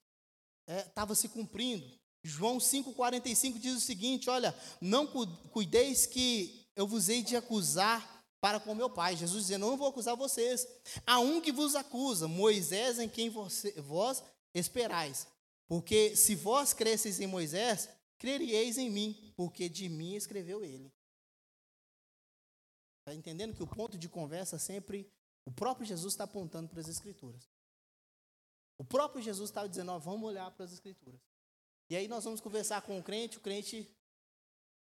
estava é, se cumprindo. João 5,45 diz o seguinte: olha, não cuideis que eu vos hei de acusar para com meu pai. Jesus dizendo: Não vou acusar vocês. Há um que vos acusa, Moisés, em quem você, vós esperais. Porque se vós cresceis em Moisés, creríeis em mim, porque de mim escreveu ele. Está entendendo que o ponto de conversa sempre, o próprio Jesus está apontando para as Escrituras. O próprio Jesus estava dizendo: ó, vamos olhar para as Escrituras. E aí nós vamos conversar com o crente, o crente,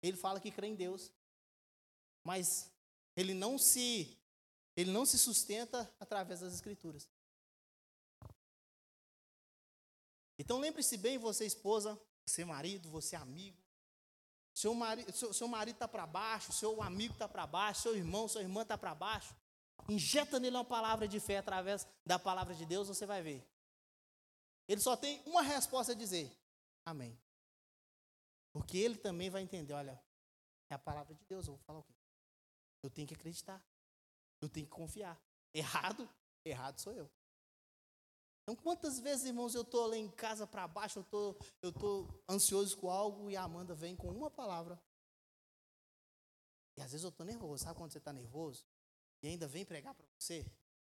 ele fala que crê em Deus. Mas ele não se ele não se sustenta através das escrituras. Então lembre-se bem, você esposa, você marido, você amigo. Seu marido seu, seu marido está para baixo, seu amigo está para baixo, seu irmão, sua irmã está para baixo. Injeta nele uma palavra de fé através da palavra de Deus, você vai ver. Ele só tem uma resposta a dizer: Amém. Porque ele também vai entender, olha, é a palavra de Deus, eu vou falar o quê? Eu tenho que acreditar. Eu tenho que confiar. Errado? Errado sou eu. Então, quantas vezes, irmãos, eu estou lá em casa para baixo, eu tô, estou tô ansioso com algo e a Amanda vem com uma palavra. E às vezes eu estou nervoso. Sabe quando você está nervoso? E ainda vem pregar para você?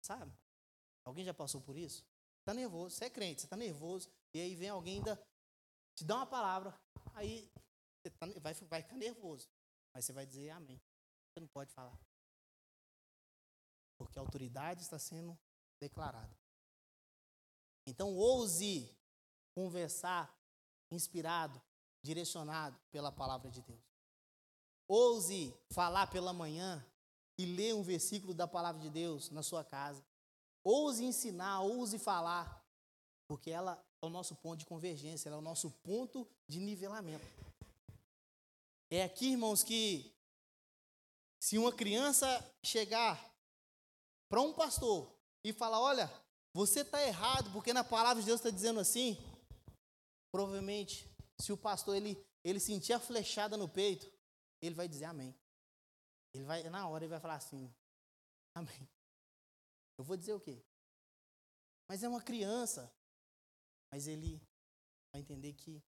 Sabe? Alguém já passou por isso? Está nervoso, você é crente, você está nervoso, e aí vem alguém ainda te dá uma palavra, aí você tá, vai, vai ficar nervoso, mas você vai dizer amém. Você não pode falar. Porque a autoridade está sendo declarada. Então, ouse conversar inspirado, direcionado pela palavra de Deus. Ouse falar pela manhã e ler um versículo da palavra de Deus na sua casa. Ouse ensinar, ouse falar, porque ela é o nosso ponto de convergência, ela é o nosso ponto de nivelamento. É aqui, irmãos, que se uma criança chegar para um pastor e falar: Olha, você está errado, porque na palavra de Deus está dizendo assim, provavelmente, se o pastor ele, ele sentir a flechada no peito, ele vai dizer amém. Ele vai, na hora, ele vai falar assim: Amém. Eu vou dizer o quê? Mas é uma criança. Mas ele vai entender que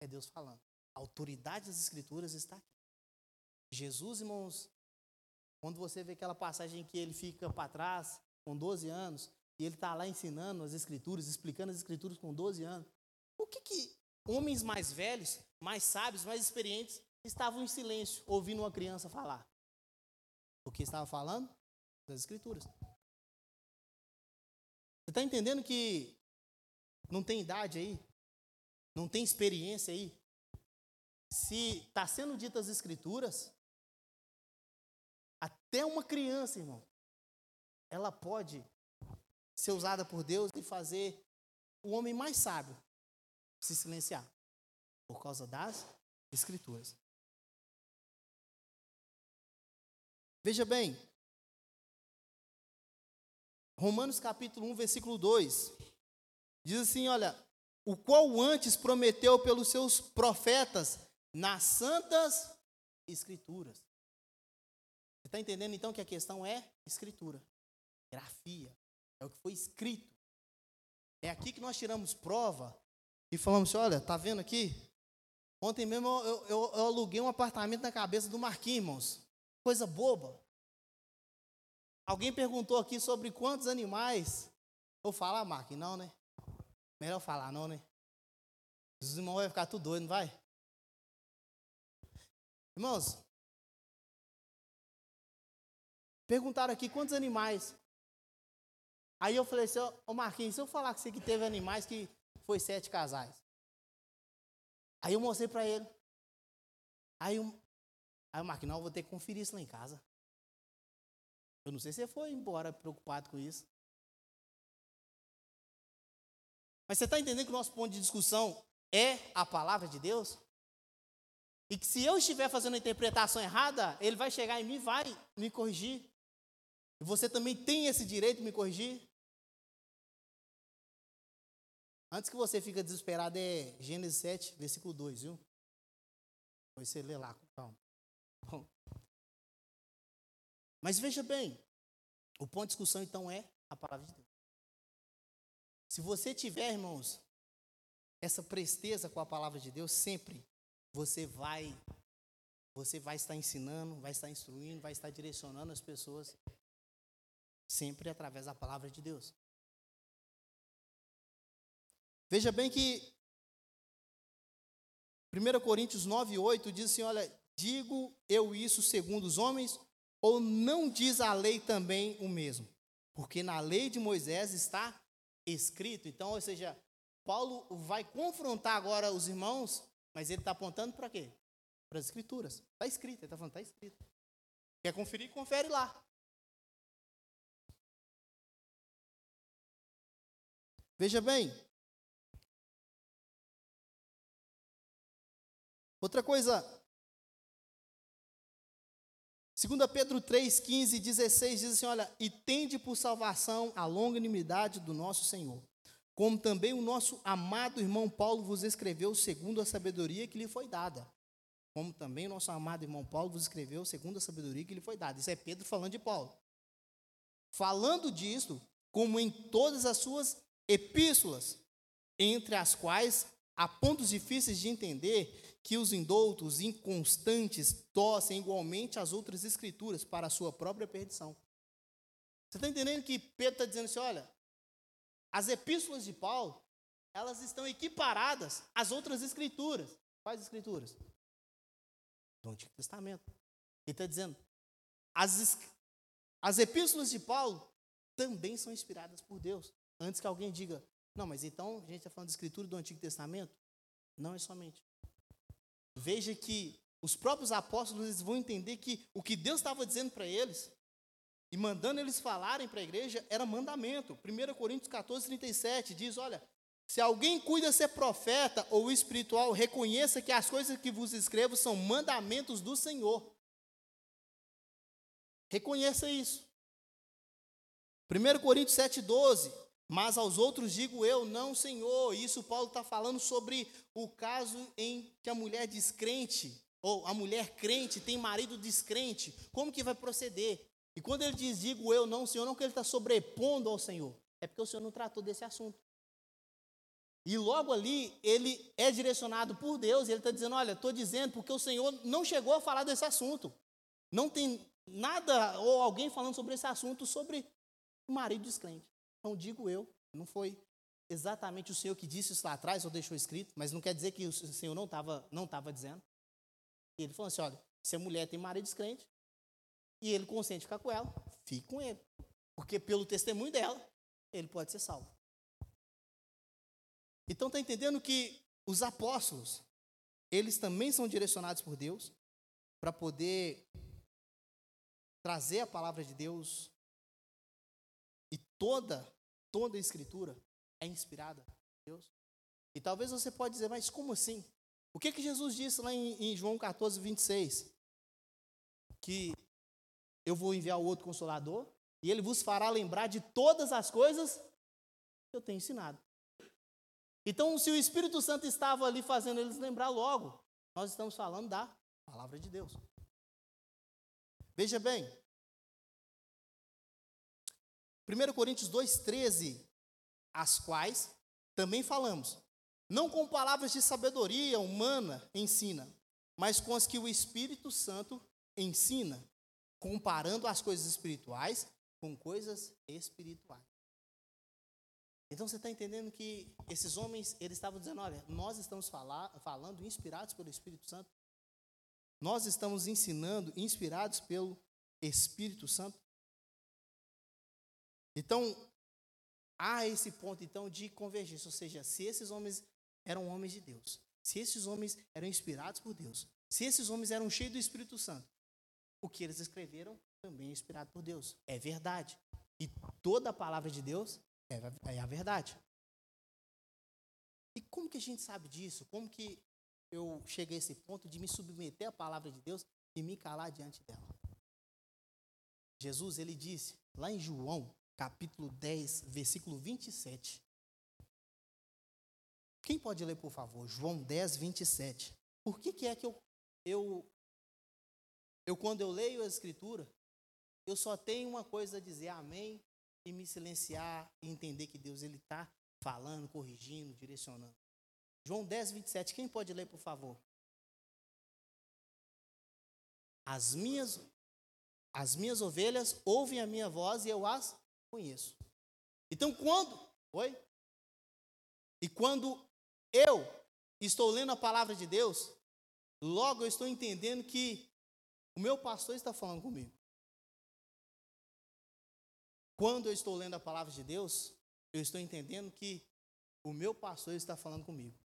é Deus falando. A autoridade das Escrituras está aqui. Jesus, irmãos, quando você vê aquela passagem que ele fica para trás, com 12 anos, e ele está lá ensinando as escrituras, explicando as escrituras com 12 anos, por que, que homens mais velhos, mais sábios, mais experientes, estavam em silêncio, ouvindo uma criança falar? Porque estava falando das escrituras. Você está entendendo que não tem idade aí? Não tem experiência aí? Se está sendo ditas as escrituras, até uma criança, irmão, ela pode ser usada por Deus e fazer o homem mais sábio se silenciar por causa das escrituras. Veja bem, Romanos capítulo 1, versículo 2, diz assim: olha, o qual antes prometeu pelos seus profetas nas santas escrituras. Você está entendendo então que a questão é escritura, grafia, é o que foi escrito. É aqui que nós tiramos prova e falamos assim: olha, tá vendo aqui? Ontem mesmo eu, eu, eu aluguei um apartamento na cabeça do Marquinhos. Coisa boba. Alguém perguntou aqui sobre quantos animais. Eu falar, Marquinhos? Não, né? Melhor falar, não, né? Os irmãos vão ficar tudo doido, não vai? Irmãos, perguntaram aqui quantos animais. Aí eu falei assim, ô Marquinhos, se eu falar que você que teve animais que foi sete casais. Aí eu mostrei para ele. Aí, aí o Marquinhos, não, eu vou ter que conferir isso lá em casa. Eu não sei se você foi embora preocupado com isso. Mas você está entendendo que o nosso ponto de discussão é a palavra de Deus? E que se eu estiver fazendo a interpretação errada, ele vai chegar em mim e vai me corrigir. E você também tem esse direito de me corrigir? Antes que você fique desesperado, é Gênesis 7, versículo 2, viu? Depois você lê lá com calma. Bom. Mas veja bem, o ponto de discussão então é a palavra de Deus. Se você tiver, irmãos, essa presteza com a palavra de Deus, sempre você vai você vai estar ensinando, vai estar instruindo, vai estar direcionando as pessoas sempre através da palavra de Deus. Veja bem que 1 Coríntios 9, 8 diz assim: Olha, digo eu isso segundo os homens, ou não diz a lei também o mesmo? Porque na lei de Moisés está escrito. Então, ou seja, Paulo vai confrontar agora os irmãos, mas ele está apontando para quê? Para as escrituras. Está escrito, ele está falando, está escrito. Quer conferir? Confere lá. Veja bem, Outra coisa, 2 Pedro 3, 15 e 16 diz assim: Olha, e tende por salvação a longanimidade do nosso Senhor, como também o nosso amado irmão Paulo vos escreveu segundo a sabedoria que lhe foi dada. Como também o nosso amado irmão Paulo vos escreveu segundo a sabedoria que lhe foi dada. Isso é Pedro falando de Paulo. Falando disto, como em todas as suas epístolas, entre as quais há pontos difíceis de entender que os indoutos inconstantes tossem igualmente as outras escrituras para a sua própria perdição. Você está entendendo que Pedro está dizendo assim: olha, as epístolas de Paulo, elas estão equiparadas às outras escrituras. Quais escrituras? Do Antigo Testamento. Ele está dizendo, as, as epístolas de Paulo também são inspiradas por Deus. Antes que alguém diga, não, mas então a gente está falando de escritura do Antigo Testamento? Não é somente. Veja que os próprios apóstolos vão entender que o que Deus estava dizendo para eles e mandando eles falarem para a igreja era mandamento. 1 Coríntios 14, 37 diz: Olha, se alguém cuida ser profeta ou espiritual, reconheça que as coisas que vos escrevo são mandamentos do Senhor. Reconheça isso. 1 Coríntios 7, 12. Mas aos outros digo eu, não, Senhor. Isso Paulo está falando sobre o caso em que a mulher descrente, ou a mulher crente, tem marido descrente. Como que vai proceder? E quando ele diz, digo eu, não, Senhor, não que ele está sobrepondo ao Senhor. É porque o Senhor não tratou desse assunto. E logo ali, ele é direcionado por Deus, e ele está dizendo: Olha, estou dizendo porque o Senhor não chegou a falar desse assunto. Não tem nada, ou alguém falando sobre esse assunto, sobre o marido descrente. Então digo eu, não foi exatamente o Senhor que disse isso lá atrás ou deixou escrito, mas não quer dizer que o Senhor não estava não tava dizendo. E ele falou assim: olha, se a mulher tem marido descrente e ele consente ficar com ela, fique com ele. Porque pelo testemunho dela, ele pode ser salvo. Então está entendendo que os apóstolos, eles também são direcionados por Deus para poder trazer a palavra de Deus toda, toda a escritura é inspirada por Deus. E talvez você pode dizer, mas como assim? O que, que Jesus disse lá em, em João 14, 26? Que eu vou enviar o outro consolador e ele vos fará lembrar de todas as coisas que eu tenho ensinado. Então, se o Espírito Santo estava ali fazendo eles lembrar logo, nós estamos falando da palavra de Deus. Veja bem, 1 Coríntios 2,13, as quais também falamos, não com palavras de sabedoria humana ensina, mas com as que o Espírito Santo ensina, comparando as coisas espirituais com coisas espirituais. Então você está entendendo que esses homens, eles estavam dizendo, olha, nós estamos falar, falando inspirados pelo Espírito Santo. Nós estamos ensinando inspirados pelo Espírito Santo. Então, há esse ponto então de convergência, ou seja, se esses homens eram homens de Deus, se esses homens eram inspirados por Deus, se esses homens eram cheios do Espírito Santo, o que eles escreveram também é inspirado por Deus. É verdade. E toda a palavra de Deus é, é a verdade. E como que a gente sabe disso? Como que eu cheguei a esse ponto de me submeter à palavra de Deus e me calar diante dela? Jesus, ele disse, lá em João, capítulo 10, versículo 27. Quem pode ler, por favor? João 10, 27. Por que, que é que eu, eu, eu, quando eu leio a Escritura, eu só tenho uma coisa a dizer, amém, e me silenciar e entender que Deus ele está falando, corrigindo, direcionando. João 10, 27. Quem pode ler, por favor? As minhas, as minhas ovelhas ouvem a minha voz e eu as conheço. Então, quando. Oi? E quando eu estou lendo a palavra de Deus, logo eu estou entendendo que o meu pastor está falando comigo. Quando eu estou lendo a palavra de Deus, eu estou entendendo que o meu pastor está falando comigo.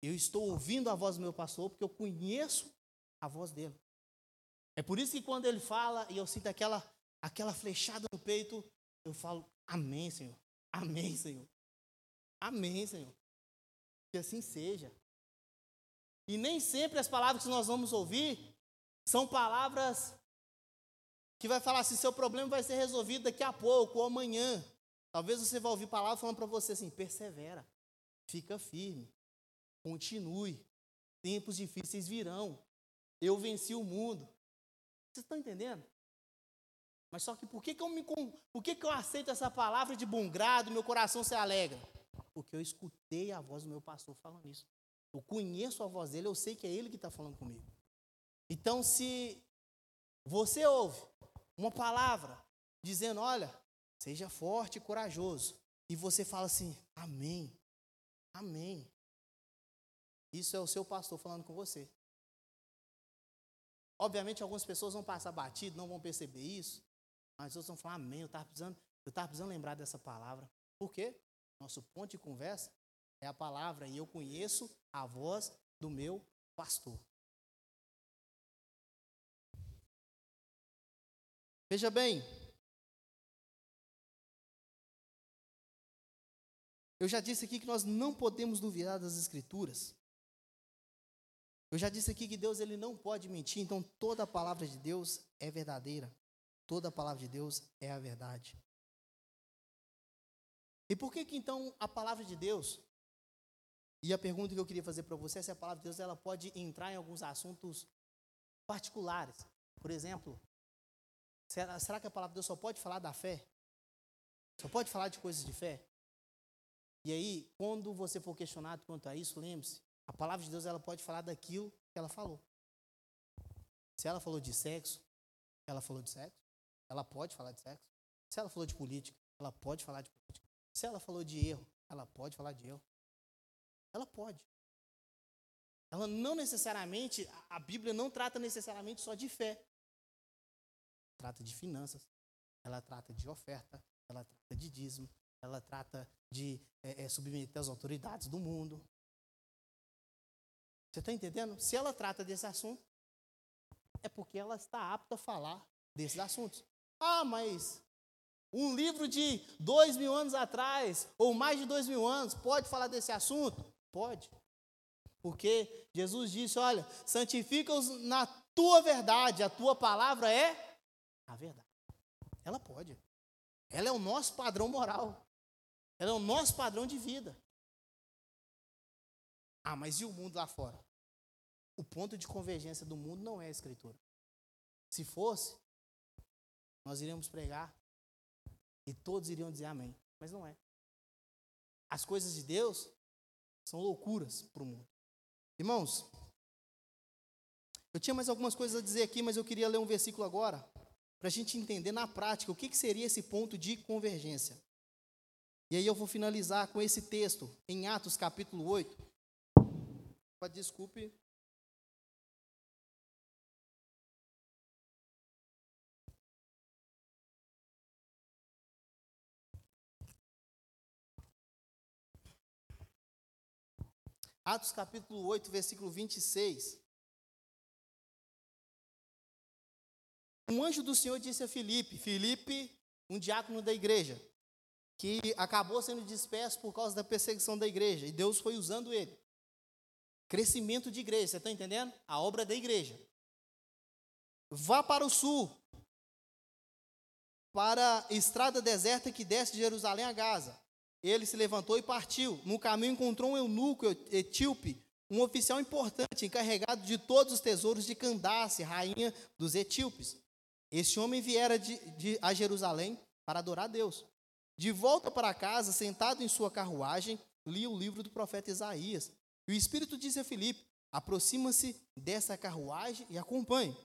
Eu estou ouvindo a voz do meu pastor porque eu conheço a voz dele. É por isso que quando ele fala e eu sinto aquela, aquela flechada no peito, eu falo: Amém, Senhor. Amém, Senhor. Amém, Senhor. Que assim seja. E nem sempre as palavras que nós vamos ouvir são palavras que vai falar assim: seu problema vai ser resolvido daqui a pouco ou amanhã. Talvez você vá ouvir palavras falando para você assim: persevera, fica firme, continue. Tempos difíceis virão. Eu venci o mundo. Vocês estão entendendo? Mas só que por que, que, eu, me, por que, que eu aceito essa palavra de bom grado, meu coração se alegra? Porque eu escutei a voz do meu pastor falando isso. Eu conheço a voz dele, eu sei que é ele que está falando comigo. Então, se você ouve uma palavra dizendo: olha, seja forte e corajoso. E você fala assim: Amém, Amém. Isso é o seu pastor falando com você. Obviamente, algumas pessoas vão passar batido, não vão perceber isso, mas outros vão falar: Amém. Eu estava precisando, eu precisando lembrar dessa palavra. Por quê? Nosso ponto de conversa é a palavra e eu conheço a voz do meu pastor. Veja bem, eu já disse aqui que nós não podemos duvidar das Escrituras. Eu já disse aqui que Deus ele não pode mentir, então toda a palavra de Deus é verdadeira. Toda a palavra de Deus é a verdade. E por que que então a palavra de Deus? E a pergunta que eu queria fazer para você é se a palavra de Deus ela pode entrar em alguns assuntos particulares. Por exemplo, Será, será que a palavra de Deus só pode falar da fé? Só pode falar de coisas de fé? E aí, quando você for questionado quanto a isso, lembre-se, a palavra de Deus ela pode falar daquilo que ela falou. Se ela falou de sexo, ela falou de sexo. Ela pode falar de sexo. Se ela falou de política, ela pode falar de política. Se ela falou de erro, ela pode falar de erro. Ela pode. Ela não necessariamente, a Bíblia não trata necessariamente só de fé trata de finanças, ela trata de oferta, ela trata de dízimo, ela trata de é, é, submeter as autoridades do mundo. Você está entendendo? Se ela trata desse assunto, é porque ela está apta a falar desses assuntos. Ah, mas Um livro de dois mil anos atrás, ou mais de dois mil anos, pode falar desse assunto? Pode. Porque Jesus disse: Olha, santifica-os na tua verdade, a tua palavra é a verdade. Ela pode. Ela é o nosso padrão moral. Ela é o nosso padrão de vida. Ah, mas e o mundo lá fora? O ponto de convergência do mundo não é a Escritura. Se fosse, nós iríamos pregar e todos iriam dizer amém. Mas não é. As coisas de Deus são loucuras para o mundo. Irmãos, eu tinha mais algumas coisas a dizer aqui, mas eu queria ler um versículo agora, para a gente entender na prática o que, que seria esse ponto de convergência. E aí eu vou finalizar com esse texto, em Atos capítulo 8. Desculpe, Atos capítulo 8, versículo 26. Um anjo do Senhor disse a Filipe, Filipe, um diácono da igreja, que acabou sendo disperso por causa da perseguição da igreja, e Deus foi usando ele. Crescimento de igreja, você está entendendo? A obra da igreja. Vá para o sul, para a estrada deserta que desce de Jerusalém a Gaza. Ele se levantou e partiu. No caminho encontrou um eunuco etíope, um oficial importante, encarregado de todos os tesouros de Candace, rainha dos etíopes. Este homem viera de, de, a Jerusalém para adorar a Deus. De volta para casa, sentado em sua carruagem, lia o livro do profeta Isaías. E o Espírito disse a Filipe: aproxima-se dessa carruagem e acompanhe.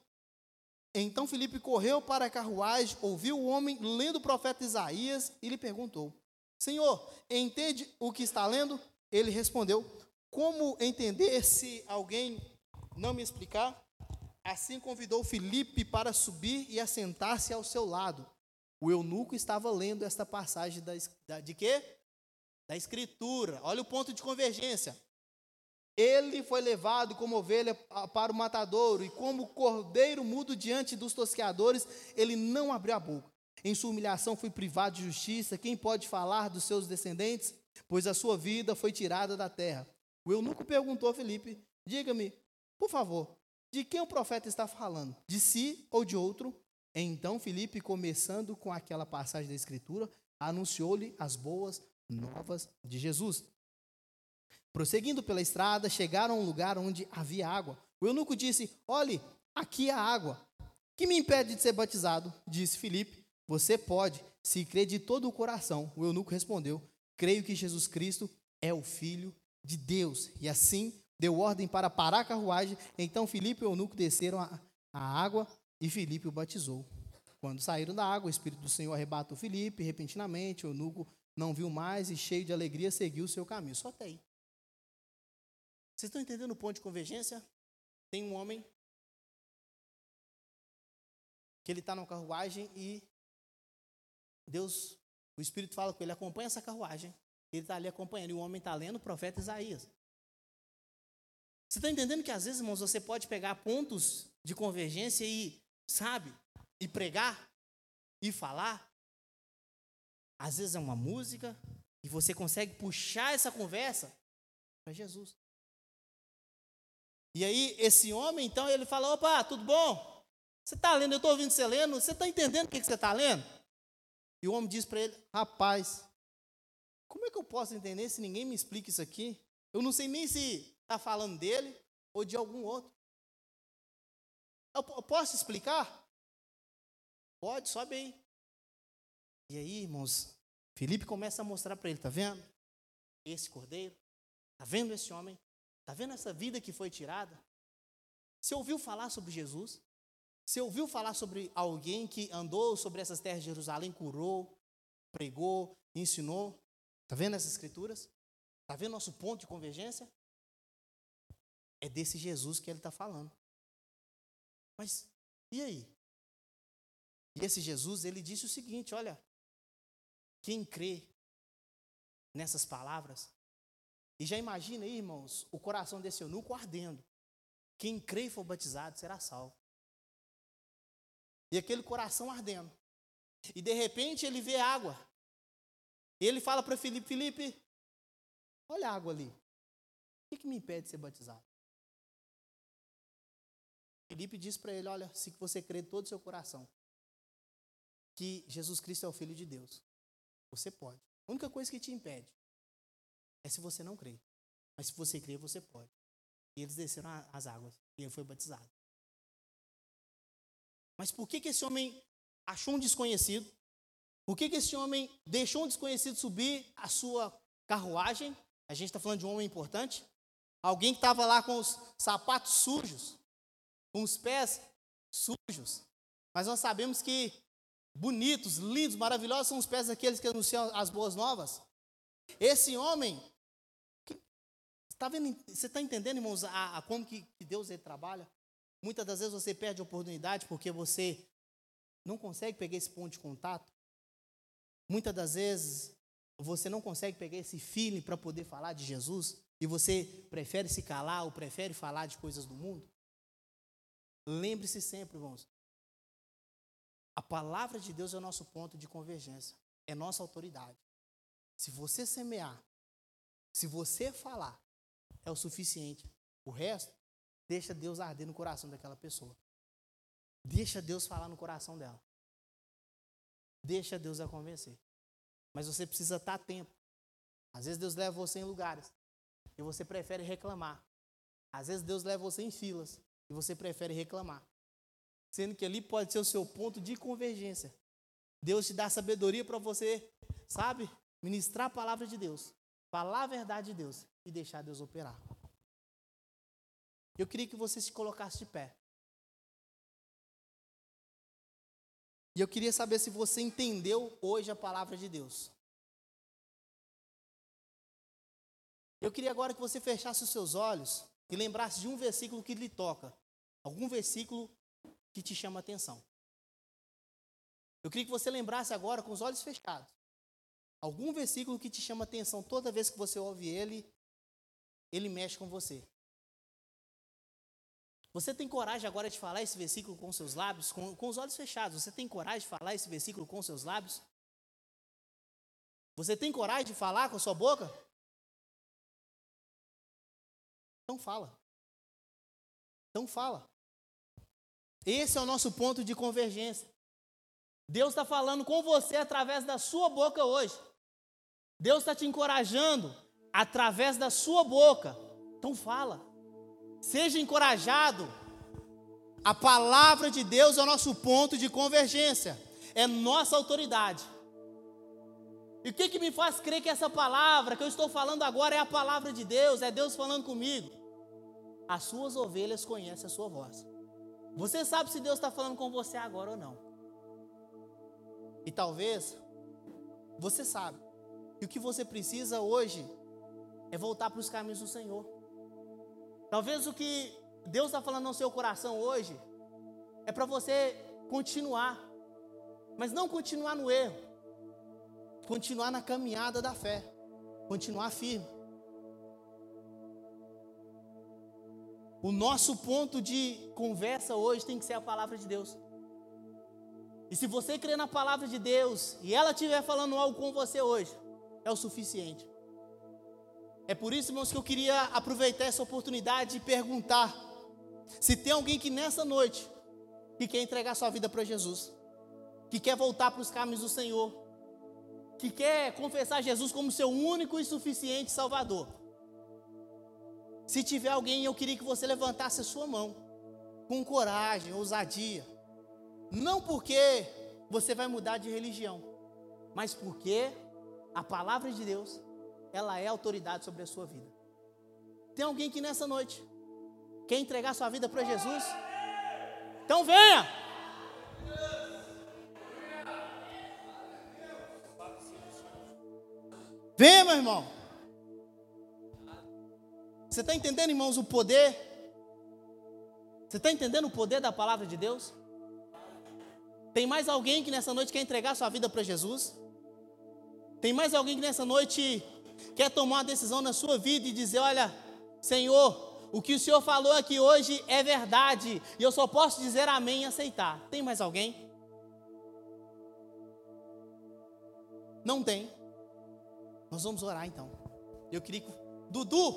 Então Filipe correu para a carruagem, ouviu o homem lendo o profeta Isaías e lhe perguntou: Senhor, entende o que está lendo? Ele respondeu: Como entender se alguém não me explicar? Assim convidou Filipe para subir e assentar-se ao seu lado. O eunuco estava lendo esta passagem da, da, de quê? Da Escritura. Olha o ponto de convergência. Ele foi levado como ovelha para o matadouro, e como cordeiro mudo diante dos tosqueadores, ele não abriu a boca. Em sua humilhação foi privado de justiça. Quem pode falar dos seus descendentes? Pois a sua vida foi tirada da terra. O eunuco perguntou a Felipe: Diga-me, por favor, de quem o profeta está falando? De si ou de outro? Então Felipe, começando com aquela passagem da Escritura, anunciou-lhe as boas novas de Jesus. Prosseguindo pela estrada, chegaram a um lugar onde havia água. O eunuco disse: Olhe, aqui há água. Que me impede de ser batizado? Disse Filipe. Você pode, se crer de todo o coração. O eunuco respondeu: Creio que Jesus Cristo é o Filho de Deus. E assim deu ordem para parar a carruagem. Então Filipe e o eunuco desceram a, a água e Filipe o batizou. Quando saíram da água, o Espírito do Senhor arrebatou Filipe. Repentinamente, o eunuco não viu mais e, cheio de alegria, seguiu o seu caminho. Só até aí. Vocês estão entendendo o ponto de convergência? Tem um homem que ele está na carruagem e Deus, o Espírito fala com ele, acompanha essa carruagem. Ele está ali acompanhando, e o homem está lendo o profeta Isaías. Você está entendendo que às vezes, irmãos, você pode pegar pontos de convergência e, sabe, e pregar, e falar. Às vezes é uma música, e você consegue puxar essa conversa para Jesus. E aí, esse homem, então, ele fala: opa, tudo bom? Você está lendo, eu estou ouvindo você lendo, você está entendendo o que, que você está lendo? E o homem diz para ele: Rapaz, como é que eu posso entender se ninguém me explica isso aqui? Eu não sei nem se está falando dele ou de algum outro. Eu posso explicar? Pode, sobe aí. E aí, irmãos, Felipe começa a mostrar para ele: Está vendo? Esse cordeiro, está vendo esse homem? Está vendo essa vida que foi tirada? Você ouviu falar sobre Jesus? Você ouviu falar sobre alguém que andou sobre essas terras de Jerusalém, curou, pregou, ensinou? Está vendo essas escrituras? Está vendo nosso ponto de convergência? É desse Jesus que ele está falando. Mas e aí? E esse Jesus, ele disse o seguinte: olha, quem crê nessas palavras, e já imagina aí, irmãos, o coração desse eunuco ardendo. Quem crê e for batizado será salvo. E aquele coração ardendo. E de repente ele vê água. Ele fala para Felipe: Felipe, olha a água ali. O que, que me impede de ser batizado? Felipe diz para ele: Olha, se você crê todo o seu coração que Jesus Cristo é o Filho de Deus, você pode. A única coisa que te impede é se você não crê. Mas se você crê, você pode. E eles desceram as águas e ele foi batizado. Mas por que, que esse homem achou um desconhecido? Por que, que esse homem deixou um desconhecido subir a sua carruagem? A gente está falando de um homem importante. Alguém que estava lá com os sapatos sujos, com os pés sujos. Mas nós sabemos que bonitos, lindos, maravilhosos são os pés daqueles que anunciam as boas novas. Esse homem, tá vendo, você está entendendo, irmãos, a, a como que, que Deus ele trabalha? Muitas das vezes você perde a oportunidade porque você não consegue pegar esse ponto de contato. Muitas das vezes você não consegue pegar esse feeling para poder falar de Jesus e você prefere se calar ou prefere falar de coisas do mundo. Lembre-se sempre, irmãos, a palavra de Deus é o nosso ponto de convergência, é nossa autoridade. Se você semear, se você falar, é o suficiente. O resto Deixa Deus arder no coração daquela pessoa. Deixa Deus falar no coração dela. Deixa Deus a convencer. Mas você precisa estar atento. Às vezes Deus leva você em lugares e você prefere reclamar. Às vezes Deus leva você em filas e você prefere reclamar. Sendo que ali pode ser o seu ponto de convergência. Deus te dá sabedoria para você, sabe, ministrar a palavra de Deus, falar a verdade de Deus e deixar Deus operar. Eu queria que você se colocasse de pé. E eu queria saber se você entendeu hoje a palavra de Deus. Eu queria agora que você fechasse os seus olhos e lembrasse de um versículo que lhe toca. Algum versículo que te chama a atenção. Eu queria que você lembrasse agora com os olhos fechados. Algum versículo que te chama a atenção toda vez que você ouve ele, ele mexe com você. Você tem coragem agora de falar esse versículo com seus lábios, com, com os olhos fechados? Você tem coragem de falar esse versículo com seus lábios? Você tem coragem de falar com a sua boca? Então fala. Então fala. Esse é o nosso ponto de convergência. Deus está falando com você através da sua boca hoje. Deus está te encorajando através da sua boca. Então fala. Seja encorajado. A palavra de Deus é o nosso ponto de convergência, é nossa autoridade. E o que, que me faz crer que essa palavra que eu estou falando agora é a palavra de Deus, é Deus falando comigo? As suas ovelhas conhecem a sua voz. Você sabe se Deus está falando com você agora ou não. E talvez você sabe que o que você precisa hoje é voltar para os caminhos do Senhor. Talvez o que Deus está falando no seu coração hoje é para você continuar, mas não continuar no erro, continuar na caminhada da fé, continuar firme. O nosso ponto de conversa hoje tem que ser a palavra de Deus. E se você crer na palavra de Deus e ela estiver falando algo com você hoje, é o suficiente. É por isso, irmãos, que eu queria aproveitar essa oportunidade e perguntar se tem alguém que nessa noite que quer entregar sua vida para Jesus, que quer voltar para os caminhos do Senhor, que quer confessar Jesus como seu único e suficiente Salvador. Se tiver alguém, eu queria que você levantasse a sua mão com coragem, ousadia. Não porque você vai mudar de religião, mas porque a palavra de Deus ela é autoridade sobre a sua vida. Tem alguém que nessa noite quer entregar sua vida para Jesus? Então venha! Venha, meu irmão. Você está entendendo, irmãos, o poder? Você está entendendo o poder da palavra de Deus? Tem mais alguém que nessa noite quer entregar sua vida para Jesus? Tem mais alguém que nessa noite quer tomar uma decisão na sua vida e dizer: Olha, Senhor, o que o Senhor falou aqui hoje é verdade, e eu só posso dizer amém e aceitar. Tem mais alguém? Não tem. Nós vamos orar então. Eu queria que. Dudu,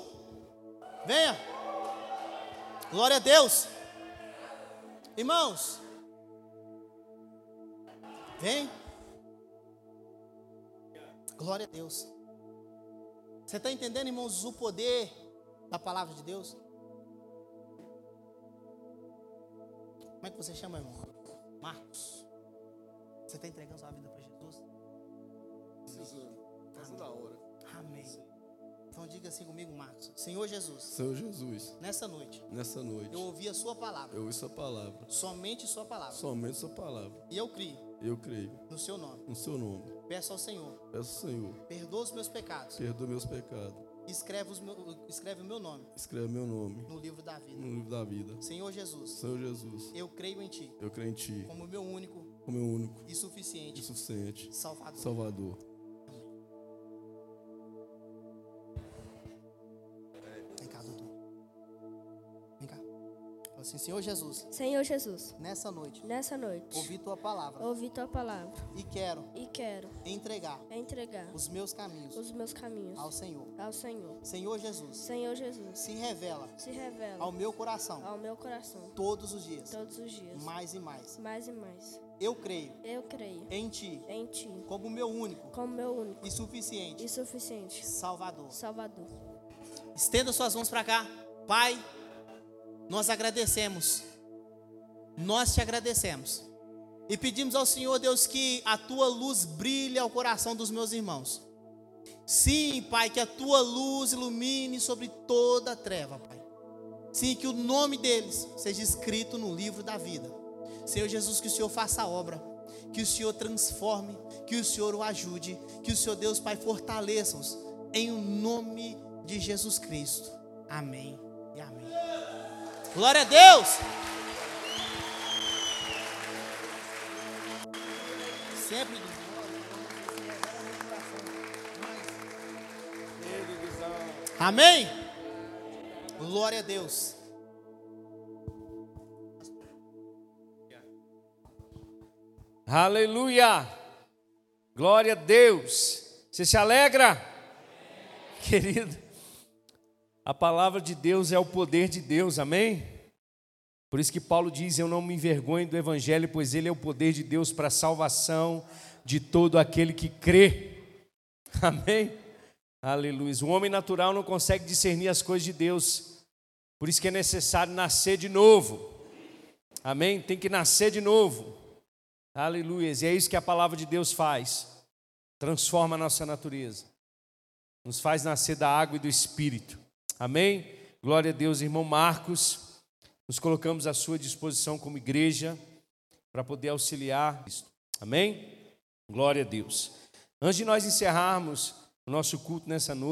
venha. Glória a Deus. Irmãos, vem. Glória a Deus. Você está entendendo, irmãos, o poder da palavra de Deus? Como é que você chama, irmão? Marcos. Você está entregando sua vida para Jesus? Precisando. Fazendo a hora. Amém. Então diga assim comigo, Marcos. Senhor Jesus, Senhor Jesus, nessa noite nessa noite, eu ouvi a sua palavra, eu ouvi sua palavra. somente sua palavra. Somente sua palavra. E eu criei Eu creio. no seu nome. No seu nome. Peço ao Senhor, Peço, Senhor, perdoa os meus pecados. perdoa meus pecados. Escreve, os meu, escreve o meu nome Escreve meu nome no livro da vida. no livro da vida. Senhor Jesus, Senhor Jesus, eu creio em Ti eu creio em Ti como meu único como meu único e e suficiente suficiente Salvador. Salvador. Fala assim, Senhor Jesus, Senhor Jesus, nessa noite, nessa noite, ouvi Tua palavra ouvi tua palavra e quero e quero entregar entregar os meus caminhos os meus caminhos ao Senhor. ao Senhor. Senhor Jesus, Senhor Jesus, se revela se revela ao meu coração ao meu coração todos os dias, todos os dias, mais e mais. mais e mais. Eu creio Eu creio em Ti em Ti como meu único como meu único e suficiente e suficiente Salvador. Salvador. Estenda suas mãos para cá. Pai, nós agradecemos. Nós te agradecemos. E pedimos ao Senhor, Deus, que a tua luz brilhe ao coração dos meus irmãos. Sim, Pai, que a tua luz ilumine sobre toda a treva, Pai. Sim, que o nome deles seja escrito no livro da vida. Senhor Jesus, que o Senhor faça a obra, que o Senhor transforme, que o Senhor o ajude, que o Senhor Deus, Pai, fortaleça-os em o nome de Jesus Cristo. Amém amém. Glória a Deus! Sempre Amém? Glória a Deus. Aleluia! Glória a Deus! Você se alegra? Querido, a palavra de Deus é o poder de Deus, amém? Por isso que Paulo diz: Eu não me envergonho do Evangelho, pois ele é o poder de Deus para a salvação de todo aquele que crê. (laughs) Amém? Aleluia. O homem natural não consegue discernir as coisas de Deus, por isso que é necessário nascer de novo. Amém? Tem que nascer de novo. Aleluia. E é isso que a palavra de Deus faz. Transforma a nossa natureza. Nos faz nascer da água e do espírito. Amém? Glória a Deus, irmão Marcos. Nos colocamos à sua disposição como igreja para poder auxiliar. Amém? Glória a Deus. Antes de nós encerrarmos o nosso culto nessa noite,